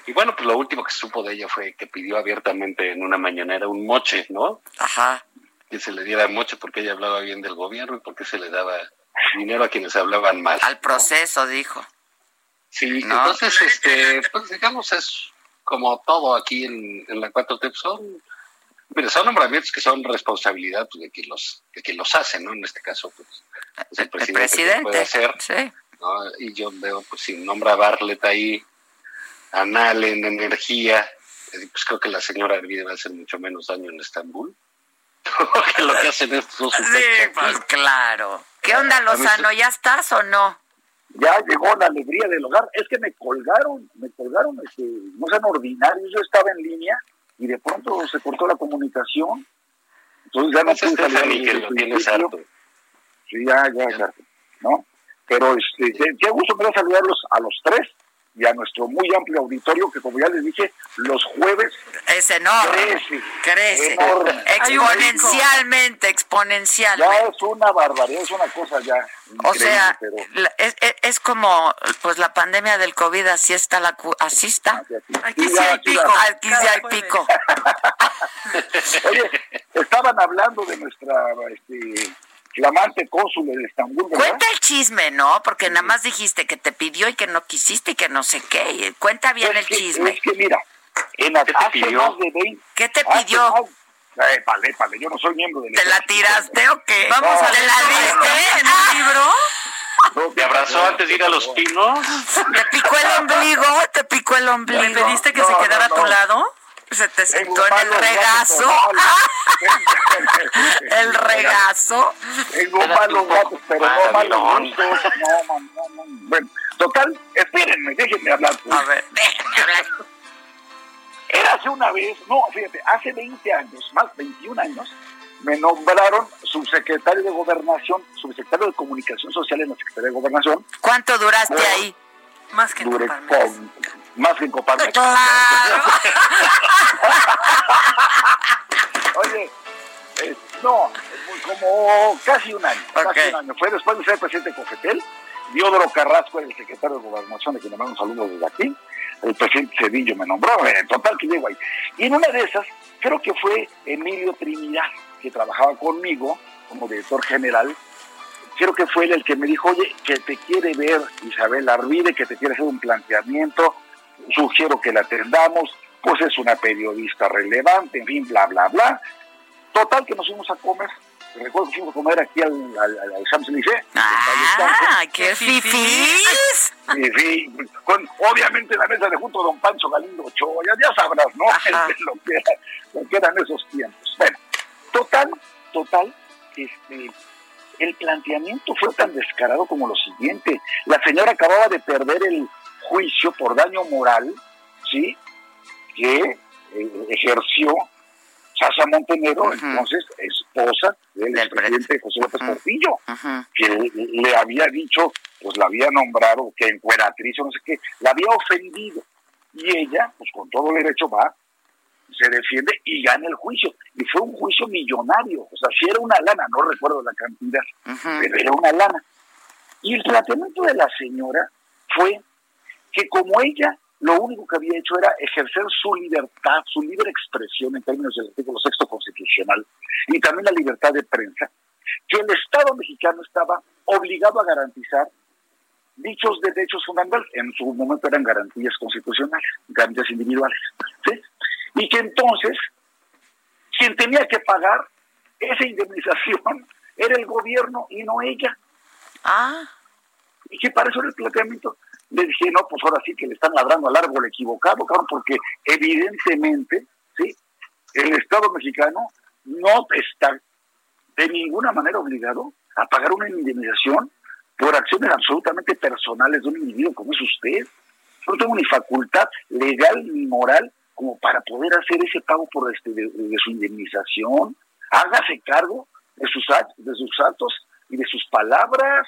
Y bueno, pues lo último que supo de ella fue que pidió abiertamente en una mañanera un moche, ¿no? Ajá. Que se le diera moche porque ella hablaba bien del gobierno y porque se le daba dinero a quienes hablaban mal. Al proceso, dijo. Sí, ¿No? entonces, este, pues digamos, es como todo aquí en, en la 4T, pues, son, mire, son nombramientos que son responsabilidad pues, de quien los, de quien los hace, ¿no? En este caso, pues, es el presidente, que presidente, puede hacer, sí. ¿no? Y yo veo, pues, si nombra a Bartlett ahí, a Nalen, Energía, eh, pues creo que la señora Arvide va a hacer mucho menos daño en Estambul que lo que hacen estos dos Sí, pues claro. ¿Qué onda, Lozano? ¿Ya estás o no? ya llegó la alegría del hogar. Es que me colgaron, me colgaron, este, no sean ordinarios, yo estaba en línea y de pronto se cortó la comunicación. Entonces ya no Pues pude salir que lo tienes harto. Sí, ya, ya, ya, ¿no? Pero este, qué gusto me da saludarlos a los tres y a nuestro muy amplio auditorio que como ya les dije, los jueves Es enorme. crece. Crece. enorme. Exponencialmente, Ya exponencialmente. es una barbaridad, es una cosa ya O sea, pero es, es- es como pues la pandemia del COVID, así está la cu- así está. Aquí sí hay pico. Aquí sí hay pico. Oye, estaban hablando de nuestra este, flamante cónsul de Estambul, ¿verdad? Cuenta el chisme, ¿no? Porque nada más dijiste que te pidió y que no quisiste y que no sé qué. Cuenta bien el que- chisme. Es que mira, en hace pidió? más de 20... ¿Qué te pidió? más- Eh, vale, vale, yo no soy miembro del ¿Te la tiraste o qué? Vamos a ¿Te ver la eso, diste en un libro? ¿Te abrazó antes de ir a los pinos? ¿Te picó el ombligo? ¿Te picó el ombligo? ¿Le pediste que se quedara a tu lado? ¿Se te sentó en el regazo? ¿El regazo? Tengo malos gatos, pero no malos gustos. No, no, no, no. Bueno, total, espérenme, déjenme hablar. pues. A ver, Era hace una vez, no, fíjate, hace 20 años, más 21 años, me nombraron subsecretario de Gobernación, subsecretario de Comunicación Social en la Secretaría de Gobernación. ¿Cuánto duraste Bueno, ahí? Más que Duré con, más que en Coparmex. Claro. Oye, eh, no, como casi un año, casi un año. Fue después de ser presidente de Cofetel, Diodoro Carrasco era el secretario de Gobernación, de quien le mando un saludo desde aquí. El presidente Cedillo me nombró, en total que llego ahí. Y en una de esas, creo que fue Emilio Trinidad, que trabajaba conmigo como director general. Creo que fue él el que me dijo, oye, que te quiere ver Isabel Arvide, que te quiere hacer un planteamiento, sugiero que la atendamos, pues es una periodista relevante, en fin, bla, bla, bla. Total que nos fuimos a comer, recuerdo que fuimos a comer aquí al, al, al, Champs-Élysées. ¡Ah, qué fifís! Sí, con, obviamente la mesa de junto a don Pancho Galindo Ochoa, ya, ya sabrás, ¿no? lo, que era- lo que eran esos tiempos. Bueno, total, total, este, el planteamiento fue tan descarado como lo siguiente. La señora acababa de perder el juicio por daño moral, ¿sí? Que eh, ejerció Sasa Montenegro, entonces esposa del expresidente José López Portillo, que le, le había dicho, pues la había nombrado, que encueratriz o no sé qué, la había ofendido. Y ella, pues con todo derecho va, se defiende y gana el juicio. Y fue un juicio millonario, o sea, si era una lana, no recuerdo la cantidad, pero era una lana. Y el planteamiento de la señora fue que como ella lo único que había hecho era ejercer su libertad, su libre expresión en términos del artículo sexto constitucional y también la libertad de prensa, que el Estado mexicano estaba obligado a garantizar dichos derechos fundamentales, en su momento eran garantías constitucionales, garantías individuales, ¿sí? Y que entonces quien tenía que pagar esa indemnización era el gobierno y no ella. Ah. Y que para eso era el planteamiento. Le dije, no, pues ahora sí que le están ladrando al árbol equivocado, cabrón, porque evidentemente, ¿sí? El Estado mexicano no está de ninguna manera obligado a pagar una indemnización por acciones absolutamente personales de un individuo como es usted. Yo no tengo ni facultad legal ni moral como para poder hacer ese pago por este de, de su indemnización. Hágase cargo de sus de sus actos y de sus palabras,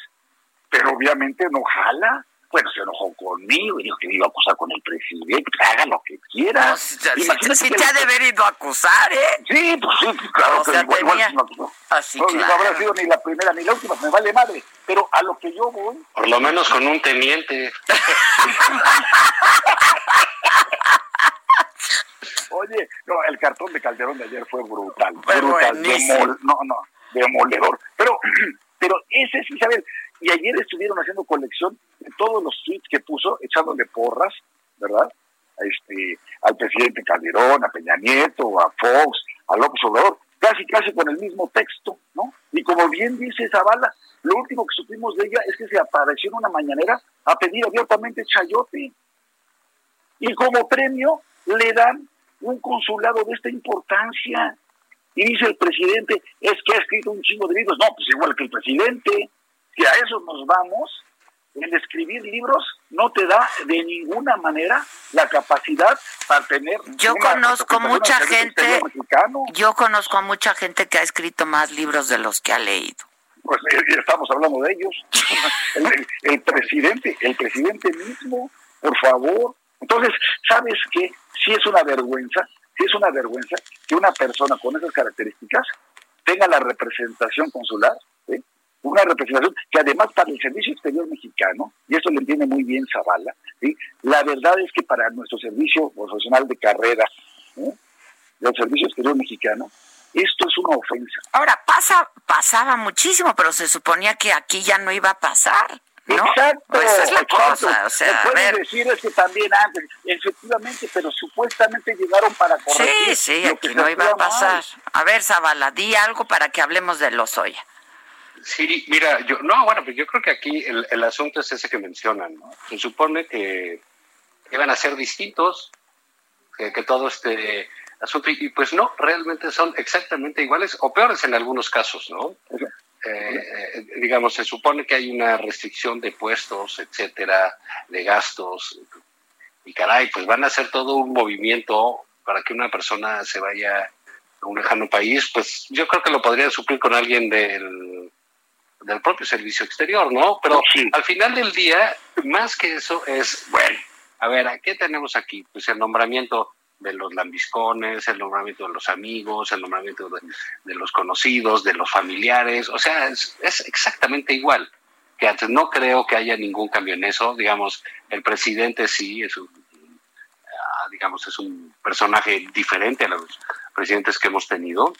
pero obviamente no jala. Bueno, se enojó conmigo y dijo que me iba a acusar con el presidente, haga lo que quiera. Sí, sí, Imagínate sí que te ha de haber ido a acusar, ¿eh? Sí, pues sí, claro O que sea, igual, igual tenía- acusó. Así, no, no habrá sido ni la primera ni la última, me vale madre. Pero a lo que yo voy, Por lo menos con un teniente. Oye, no, el cartón de Calderón de ayer fue brutal. Brutal, demol- no, no, demoledor. Pero, pero ese sí, ¿sabes? Y ayer estuvieron haciendo colección de todos los tweets que puso, echándole porras, ¿verdad? Este, al presidente Calderón, a Peña Nieto, a Fox, a López Obrador, casi, casi con el mismo texto, ¿no? Y como bien dice Zavala, lo último que supimos de ella es que se apareció en una mañanera a pedir abiertamente chayote y como premio le dan un consulado de esta importancia. Y dice el presidente, es que ha escrito un chingo de libros. No, pues igual que el presidente, si a eso nos vamos, el escribir libros no te da de ninguna manera la capacidad para tener. Yo conozco mucha gente. Yo conozco a mucha gente que ha escrito más libros de los que ha leído. Pues eh, ya estamos hablando de ellos. el, el presidente, el presidente mismo, por favor. Entonces, ¿sabes qué? Sí es una vergüenza, sí es una vergüenza que una persona con esas características tenga la representación consular, una representación que además para el Servicio Exterior Mexicano, y esto lo entiende muy bien Zavala, la verdad es que para nuestro servicio profesional de carrera del Servicio Exterior Mexicano, esto es una ofensa. Ahora, pasa, pasaba muchísimo, pero se suponía que aquí ya no iba a pasar. Exacto, pues es la cosa, o sea, decir es que también antes, efectivamente, pero supuestamente llegaron para corregir. Sí, sí, aquí no iba a pasar. A ver, Zavala, di algo para que hablemos de los Lozoya. Sí, mira, yo, no, bueno, pues yo creo que aquí el, el asunto es ese que mencionan, ¿no? Se supone que iban a ser distintos, que, que todo este asunto, y, pues no, realmente son exactamente iguales o peores en algunos casos, ¿no? Eh, digamos, se supone que hay una restricción de puestos, etcétera, de gastos, y caray, pues van a hacer todo un movimiento para que una persona se vaya a un lejano país, pues yo creo que lo podrían suplir con alguien del, del propio servicio exterior, ¿no? Pero al final del día, más que eso es, bueno, a ver, ¿qué tenemos aquí? Pues el nombramiento de los lambiscones, el nombramiento de los amigos, el nombramiento de, los conocidos, de los familiares, o sea, es, exactamente igual que antes. No creo que haya ningún cambio en eso, digamos, el presidente sí es un, ah, digamos, es un personaje diferente a los presidentes que hemos tenido,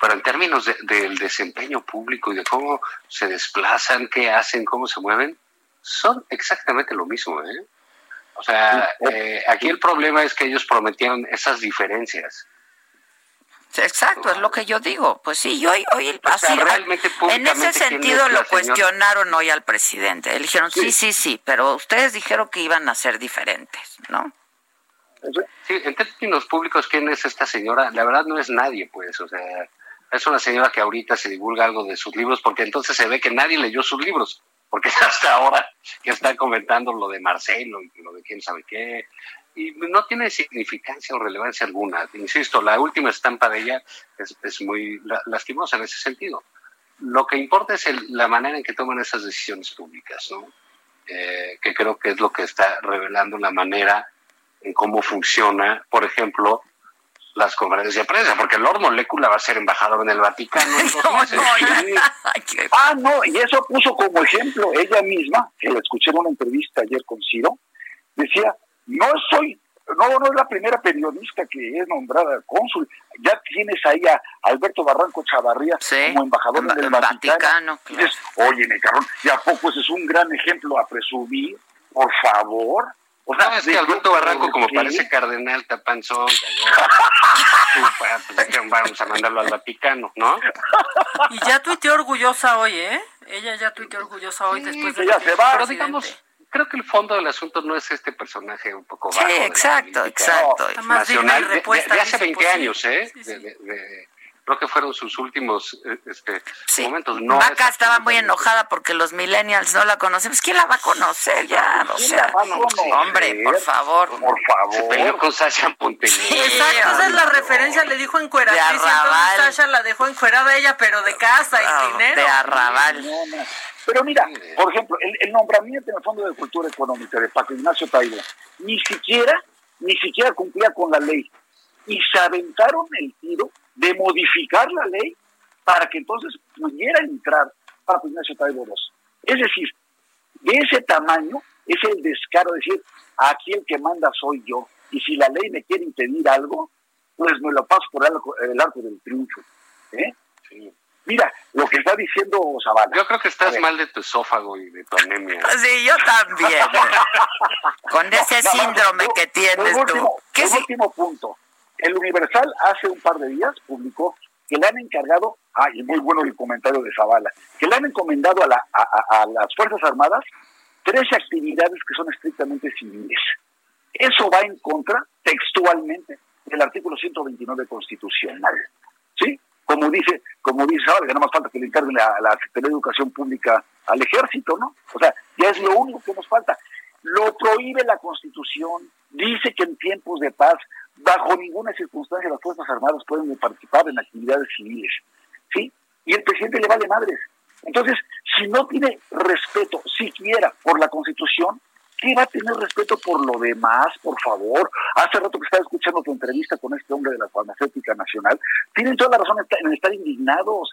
pero en términos del desempeño público y de cómo se desplazan, qué hacen, cómo se mueven, son exactamente lo mismo, ¿eh? O sea, eh, aquí el problema es que ellos prometieron esas diferencias. Exacto, es lo que yo digo. Pues sí, yo hoy, hoy así, en ese sentido lo cuestionaron hoy al presidente. Le dijeron, sí. sí, sí, pero ustedes dijeron que iban a ser diferentes, ¿no? Sí, en términos públicos, ¿quién es esta señora? La verdad no es nadie, pues, o sea, es una señora que ahorita se divulga algo de sus libros porque entonces se ve que nadie leyó sus libros porque hasta ahora que está comentando lo de Marcelo y lo de quién sabe qué, y no tiene significancia o relevancia alguna. Insisto, la última estampa de ella es, muy lastimosa en ese sentido. Lo que importa es la manera en que toman esas decisiones públicas, ¿no? Eh, que creo que es lo que está revelando la manera en cómo funciona, por ejemplo, las conferencias de prensa, porque Lord Molecula va a ser embajador en el Vaticano. ah, no, y eso puso como ejemplo ella misma, que la escuché en una entrevista ayer con Ciro, decía, no soy, no, no es la primera periodista que es nombrada cónsul, ya tienes ahí a Alberto Barranco Chavarría como embajador en el Vaticano. oye, Necarrón, ¿y a poco ese es un gran ejemplo a presumir? Por favor. O sea, es que Alberto Barranco, como parece cardenal, tapanzón, pues, vamos a mandarlo al Vaticano, ¿no? Y ya tuiteó orgullosa hoy, ¿eh? Ella ya tuiteó orgullosa hoy después de... Ya se va. Pero digamos, creo que el fondo del asunto no es este personaje un poco bajo. Sí, exacto, exacto. nacional de, de, hace 20 años, ¿eh? de, creo que fueron sus últimos eh, este, momentos. No Vaca estaba muy enojada porque los millennials no la conocen. ¿Quién la va a conocer ya? O sea, hombre, por favor. Por favor. Se peleó con Sasha Montenegro. exacto, esa es la referencia, le dijo encuerada. Sí, entonces Sasha la dejó encuerada ella, pero de casa y ah, dinero. De arrabal. Pero mira, por ejemplo, el, nombramiento en el Fondo de Cultura Económica de Paco Ignacio Taibo, ni siquiera, ni siquiera cumplía con la ley. Y se aventaron el tiro de modificar la ley para que entonces pudiera entrar para Ignacio Taibo II. Es decir, de ese tamaño es el descaro de decir, aquí el que manda soy yo, y si la ley me quiere impedir algo, pues me lo paso por el, arco del triunfo. ¿eh? Mira, lo que está diciendo Zavala. Yo creo que estás mal de tu esófago y de tu anemia. Sí, yo también. Con ese síndrome que tienes tú. ¿Qué el último punto. El Universal hace un par de días publicó que le han encargado, ah, y muy bueno el comentario de Zavala, que le han encomendado a, las Fuerzas Armadas tres actividades que son estrictamente civiles. Eso va en contra, textualmente, del artículo 129 constitucional. ¿Sí? como dice, como dice ahora, que no más falta que le encarguen a la Secretaría de Educación Pública al ejército, ¿no? O sea, ya es lo único que nos falta. Lo prohíbe la Constitución, dice que en tiempos de paz, bajo ninguna circunstancia las Fuerzas Armadas pueden participar en actividades civiles, ¿sí? Y el presidente le vale madres. Entonces, si no tiene respeto siquiera por la Constitución, ¿qué va a tener respeto por lo demás, por favor? Hace rato que estaba escuchando tu entrevista con este hombre de la farmacéutica nacional, tienen toda la razón en estar indignados.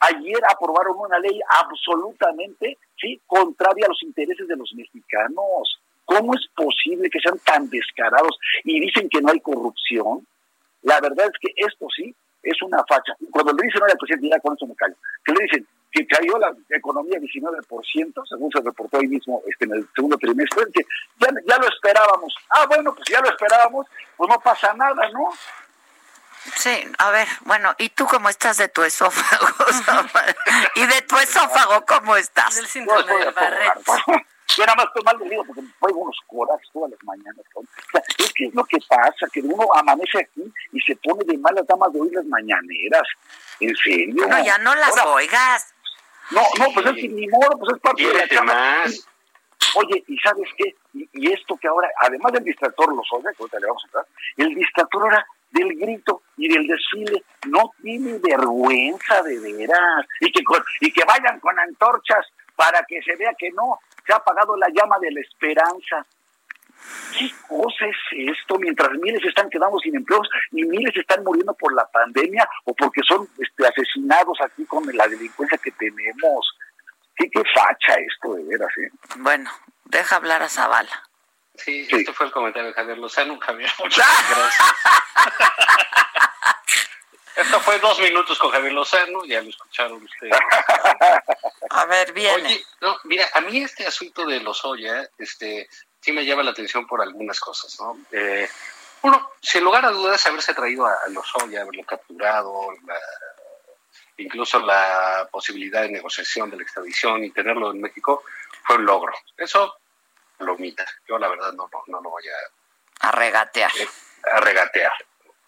Ayer aprobaron una ley absolutamente, sí, contraria a los intereses de los mexicanos. ¿Cómo es posible que sean tan descarados y dicen que no hay corrupción? La verdad es que esto sí es una facha. Cuando le dicen al presidente, ya con eso me callo, que le dicen, que cayó la economía 19%, según se reportó hoy mismo este, en el segundo trimestre, que ya, ya lo esperábamos. Ah, bueno, pues ya lo esperábamos, pues no pasa nada, ¿no? Sí, a ver, bueno, ¿y tú cómo estás de tu esófago? ¿Y de tu esófago cómo estás? Del síndrome de Barrett. Yo nada más estoy mal de digo porque me traigo unos corajes todas las mañanas. O sea, es que es lo que pasa, que uno amanece aquí y se pone de malas damas de oír las mañaneras. En serio. No, ya no las oigas. No, no, pues es que ni modo, pues es parte de la chamba. Oye, ¿y sabes qué? Y, esto que ahora, además del distractor los oye, que ahorita le vamos a entrar, el distractor ahora del grito y del desfile no tiene vergüenza de veras. Y que, y que vayan con antorchas para que se vea que no, se ha apagado la llama de la esperanza. ¿Qué cosa es esto? Mientras miles están quedando sin empleos y miles están muriendo por la pandemia o porque son este, asesinados aquí con la delincuencia que tenemos. ¿Qué, qué facha esto de veras? Eh? Bueno, deja hablar a Zavala. Sí, sí, este fue el comentario de Javier Lozano. Javier, muchas gracias. Esto fue dos minutos con Javier Lozano, ya lo escucharon ustedes. A ver, bien. Oye, no, mira, a mí este asunto de Lozoya, este, sí me llama la atención por algunas cosas, ¿no? Eh, uno, sin lugar a dudas, haberse traído a, Lozoya, haberlo capturado, incluso la posibilidad de negociación de la extradición y tenerlo en México, fue un logro. Eso lo omita. Yo, la verdad, no, no, lo voy a... A regatear. Eh, a regatear.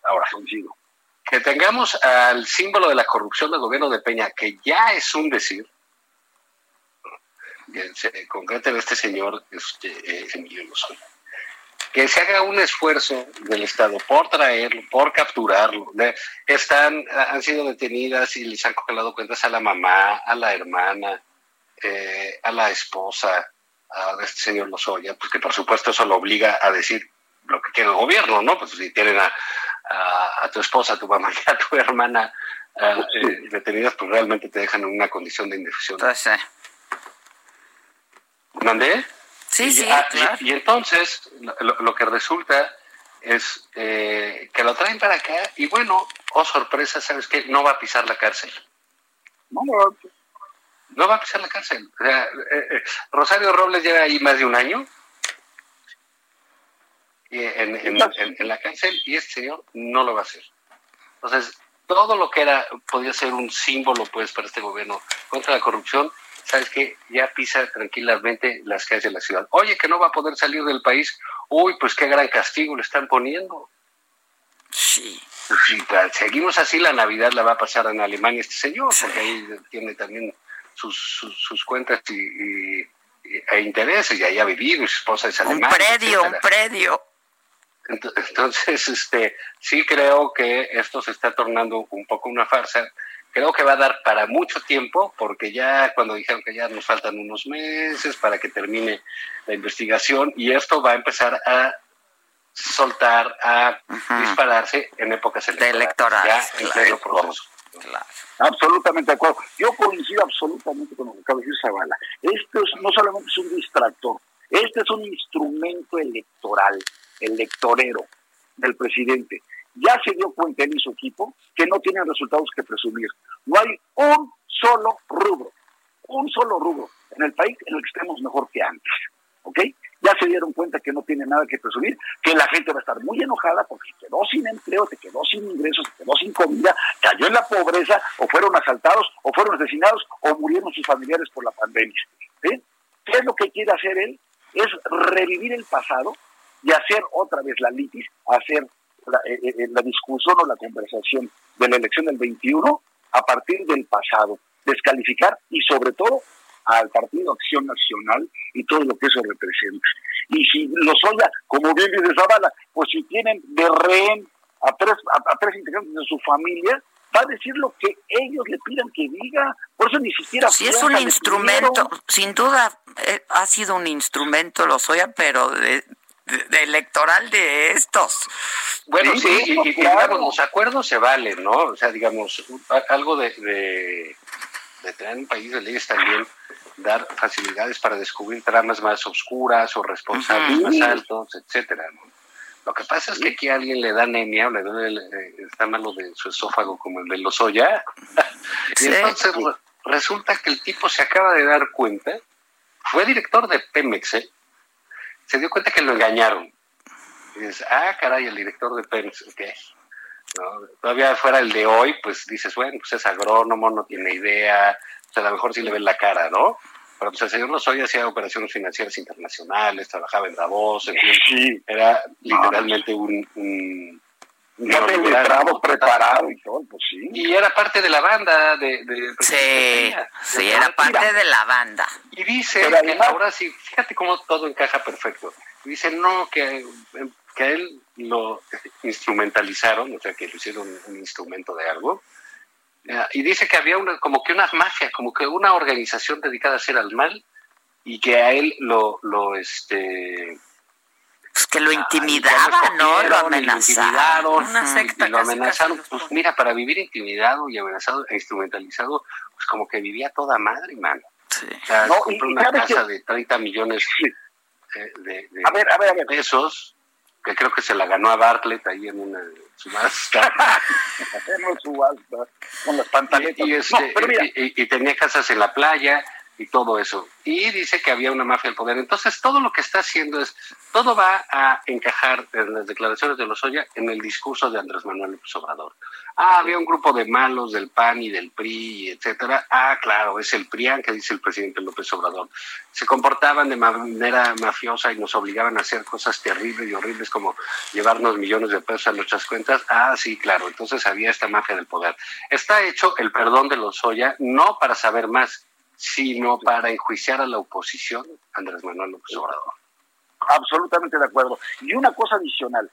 Ahora, consigo que tengamos al símbolo de la corrupción del gobierno de Peña, que ya es un decir, concreto en este señor este, eh, Emilio Lozoya, que se haga un esfuerzo del Estado por traerlo, por capturarlo. Están, han sido detenidas y les han congelado cuentas a la mamá, a la hermana, eh, a la esposa de este señor Lozoya, pues que por supuesto eso lo obliga a decir lo que quiere el gobierno, ¿no? Pues si tienen a, a, tu esposa, a tu mamá y a tu hermana eh, detenidas, pues realmente te dejan en una condición de indecisión. Pues, ¿Mandé? Sí, y, sí, ah, claro. y, entonces lo, que resulta es eh, que lo traen para acá y bueno, oh sorpresa, ¿sabes qué? No va a pisar la cárcel. No, no, no va a pisar la cárcel. Eh, Rosario Robles lleva ahí más de un año en, en, la cárcel y este señor no lo va a hacer. Entonces, todo lo que era, podía ser un símbolo pues para este gobierno contra la corrupción, sabes que ya pisa tranquilamente las calles de la ciudad. Oye, que no va a poder salir del país, uy, pues qué gran castigo le están poniendo. Sí. Pues si seguimos así, la Navidad la va a pasar en Alemania este señor, porque ahí tiene también sus, sus, cuentas y, e intereses, y ahí ha vivido, y su esposa es alemana. Un predio, un predio. Entonces, este, sí creo que esto se está tornando un poco una farsa. Creo que va a dar para mucho tiempo, porque ya cuando dijeron que ya nos faltan unos meses para que termine la investigación, y esto va a empezar a soltar, a dispararse en épocas electorales. ya en proceso. Absolutamente de acuerdo. Yo coincido absolutamente con lo que acaba de decir Zavala. Esto es, no solamente es un distractor, este es un instrumento electoral electorero del presidente. Ya se dio cuenta él y su equipo que no tienen resultados que presumir. No hay un solo rubro, un solo rubro en el país en el que estemos mejor que antes. ¿Ok? Ya se dieron cuenta que no tiene nada que presumir, que la gente va a estar muy enojada porque quedó sin empleo, se quedó sin ingresos, se quedó sin comida, cayó en la pobreza, o fueron asaltados, o fueron asesinados, o murieron sus familiares por la pandemia. ¿Qué es lo que quiere hacer él? Es revivir el pasado y hacer otra vez la litis, hacer la, eh, eh, la discusión o la conversación de la elección del 21 a partir del pasado, descalificar y sobre todo al Partido Acción Nacional y todo lo que eso representa. Y si los oya, como bien dice Zavala, pues si tienen de rehén a tres, a, tres integrantes de su familia, va a decir lo que ellos le pidan que diga. Por eso ni siquiera... Si es un instrumento, sin duda eh, ha sido un instrumento, los oya, pero de, electoral de estos. Bueno, sí, y, digamos, los acuerdos se valen, ¿no? O sea, digamos, algo de, de, de tener un país de leyes también dar facilidades para descubrir tramas más oscuras o responsables más altos, etcétera. Lo que pasa es que aquí a alguien le da anemia o le duele, eh, está malo de su esófago como el de los Oya. y entonces resulta que el tipo se acaba de dar cuenta, fue director de Pemex, ¿eh? Se dio cuenta que lo engañaron. Y dices, ah, caray, el director de Pemex, ¿qué? Todavía fuera el de hoy, pues dices, bueno, pues es agrónomo, no tiene idea, o sea, a lo mejor sí le ven la cara, ¿no? Pero pues el señor Lozoya hacía operaciones financieras internacionales, trabajaba en Davos, en fin, era literalmente un... un preparado y todo, pues sí. Y era parte de la banda de... sí, sí, era parte de la banda. Y dice que ahora sí, fíjate cómo todo encaja perfecto. Dice, no, que, que a él lo instrumentalizaron, o sea, que lo hicieron un instrumento de algo, y dice que había una, como que una mafia, como que una organización dedicada a hacer al mal y que a él lo, lo este pues que lo intimidaban, ¿no? Lo amenazaron. Una secta lo amenazaron. Pues mira, para vivir intimidado y amenazado e instrumentalizado, pues como que vivía toda madre, mano. Sí. O sea, compró una casa de 30 millones eh, de, de, a ver, a ver, a ver. pesos, que creo que se la ganó a Bartlett ahí en una subasta. subasta, con las pantaletas. Y, este, y, tenía casas en la playa y todo eso. Y dice que había una mafia del poder. Entonces, todo lo que está haciendo es, todo va a encajar en las declaraciones de Lozoya en el discurso de Andrés Manuel López Obrador. Ah, había un grupo de malos del PAN y del PRI, etcétera. Ah, claro, es el PRIAN que dice el presidente López Obrador. Se comportaban de manera mafiosa y nos obligaban a hacer cosas terribles y horribles como llevarnos millones de pesos a nuestras cuentas. Ah, sí, claro. Entonces había esta mafia del poder. Está hecho el perdón de Lozoya no para saber más, sino para enjuiciar a la oposición, Andrés Manuel López Obrador. Absolutamente de acuerdo. Y una cosa adicional,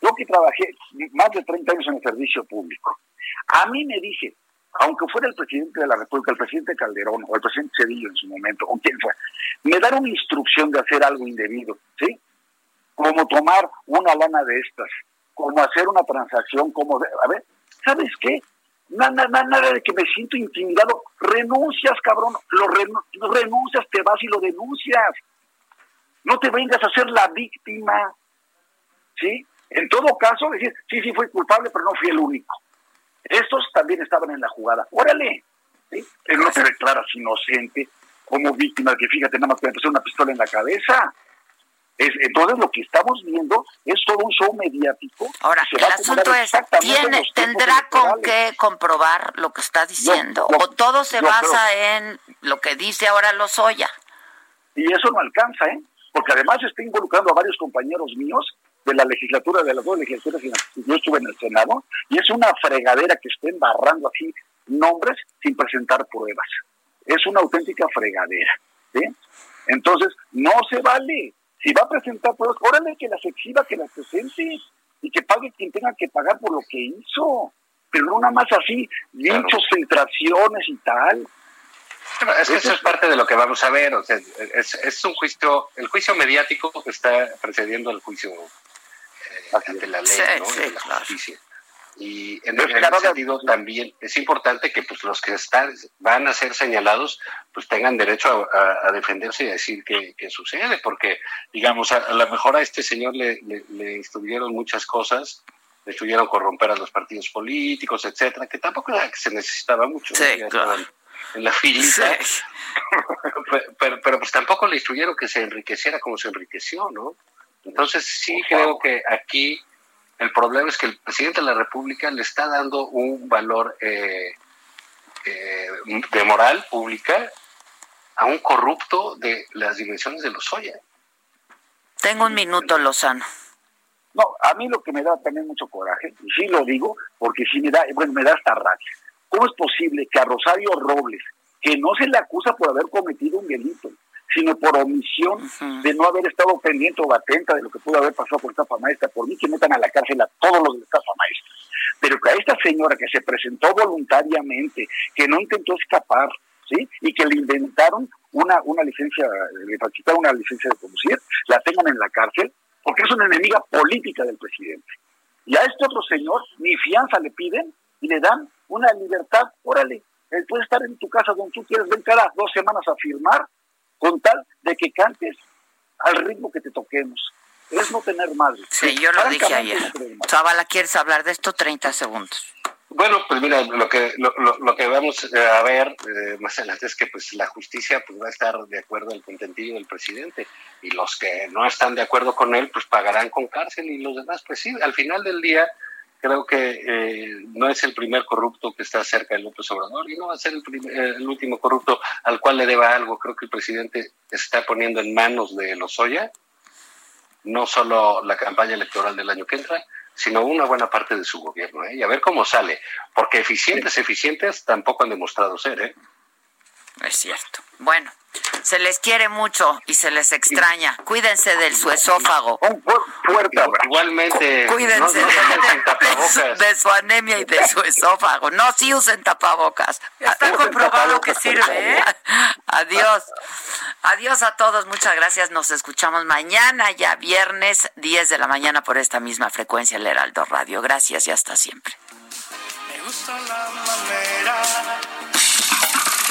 yo que trabajé más de 30 años en el servicio público, a mí me dije, aunque fuera el presidente de la República, el presidente Calderón o el presidente Cedillo en su momento, o quien fuera, me dan una instrucción de hacer algo indebido, ¿sí? Como tomar una lana de estas, como hacer una transacción, como... a ver, ¿sabes qué? Nada, nada, nada de que me siento intimidado. Renuncias, cabrón. Lo renuncias, te vas y lo denuncias. No te vengas a ser la víctima. ¿Sí? En todo caso, decir, sí, sí, fui culpable, pero no fui el único. Estos también estaban en la jugada. Órale. Pero no te declaras inocente como víctima, que fíjate, nada más que me puse una pistola en la cabeza. Es, entonces lo que estamos viendo es todo un show mediático. Ahora, el asunto es, ¿tiene, ¿tendrá con qué comprobar lo que está diciendo? ¿O todo se basa en lo que dice ahora Lozoya? Y eso no alcanza, ¿eh? Porque además está involucrando a varios compañeros míos de la legislatura, de las dos legislaturas, yo estuve en el Senado, y es una fregadera que estén barrando así nombres sin presentar pruebas. Es una auténtica fregadera. ¿sí? Entonces, no se vale. Si va a presentar pruebas, órale que las exhiba, que las presente y que pague quien tenga que pagar por lo que hizo. Pero no nada más así, dichos, filtraciones y tal. es que eso es parte de lo que vamos a ver. O sea, es, es un juicio, el juicio mediático está precediendo al juicio ante la ley, ¿no? de la justicia. Y en, ese sentido también es importante que pues los que están van a ser señalados pues tengan derecho a, defenderse y a decir qué, sucede, porque digamos a, lo mejor a este señor le, le, instruyeron muchas cosas, le instruyeron corromper a los partidos políticos, etcétera, que tampoco era que se necesitaba mucho. En la filita, pero, pero pues tampoco le instruyeron que se enriqueciera como se enriqueció, ¿no? Entonces sí creo que aquí el problema es que el presidente de la República le está dando un valor eh, eh, de moral pública a un corrupto de las dimensiones de los Lozoya. Tengo un minuto, Lozano. No, a mí lo que me da también mucho coraje, y sí lo digo, porque sí me da, bueno, me da hasta rabia. ¿Cómo es posible que a Rosario Robles, que no se le acusa por haber cometido un delito, sino por omisión de no haber estado pendiente o atenta de lo que pudo haber pasado por estafa maestra, por mí que metan a la cárcel a todos los de estafa maestra. Pero que a esta señora que se presentó voluntariamente, que no intentó escapar, ¿sí? Y que le inventaron una, una licencia, le facilitaron una licencia de conducir, la tengan en la cárcel, porque es una enemiga política del presidente. Y a este otro señor ni fianza le piden y le dan una libertad, órale, él puede estar en tu casa donde tú quieres, ven cada dos semanas a firmar con tal de que cantes al ritmo que te toquemos. Es no tener madre. Sí, yo lo dije ayer. Zavala, ¿quieres hablar de esto? 30 segundos. Bueno, pues mira, lo que lo, lo, que vamos a ver eh, más adelante es que pues la justicia pues va a estar de acuerdo al contentillo del presidente y los que no están de acuerdo con él pues pagarán con cárcel y los demás pues sí, al final del día creo que eh, no es el primer corrupto que está cerca de López Obrador y no va a ser el, eh, el, último corrupto al cual le deba algo. Creo que el presidente está poniendo en manos de Lozoya no solo la campaña electoral del año que entra, sino una buena parte de su gobierno. ¿eh? Y a ver cómo sale, porque eficientes, eficientes tampoco han demostrado ser. ¿eh? Es cierto. Bueno, se les quiere mucho y se les extraña. Cuídense de su esófago. fuerte Igualmente. Cuídense de, su anemia y de su esófago. No, sí usen tapabocas. Está comprobado que sirve, ¿eh? Adiós. Adiós a todos. Muchas gracias. Nos escuchamos mañana, ya viernes, 10 de la mañana, por esta misma frecuencia, el Heraldo Radio. Gracias y hasta siempre. Me gusta la manera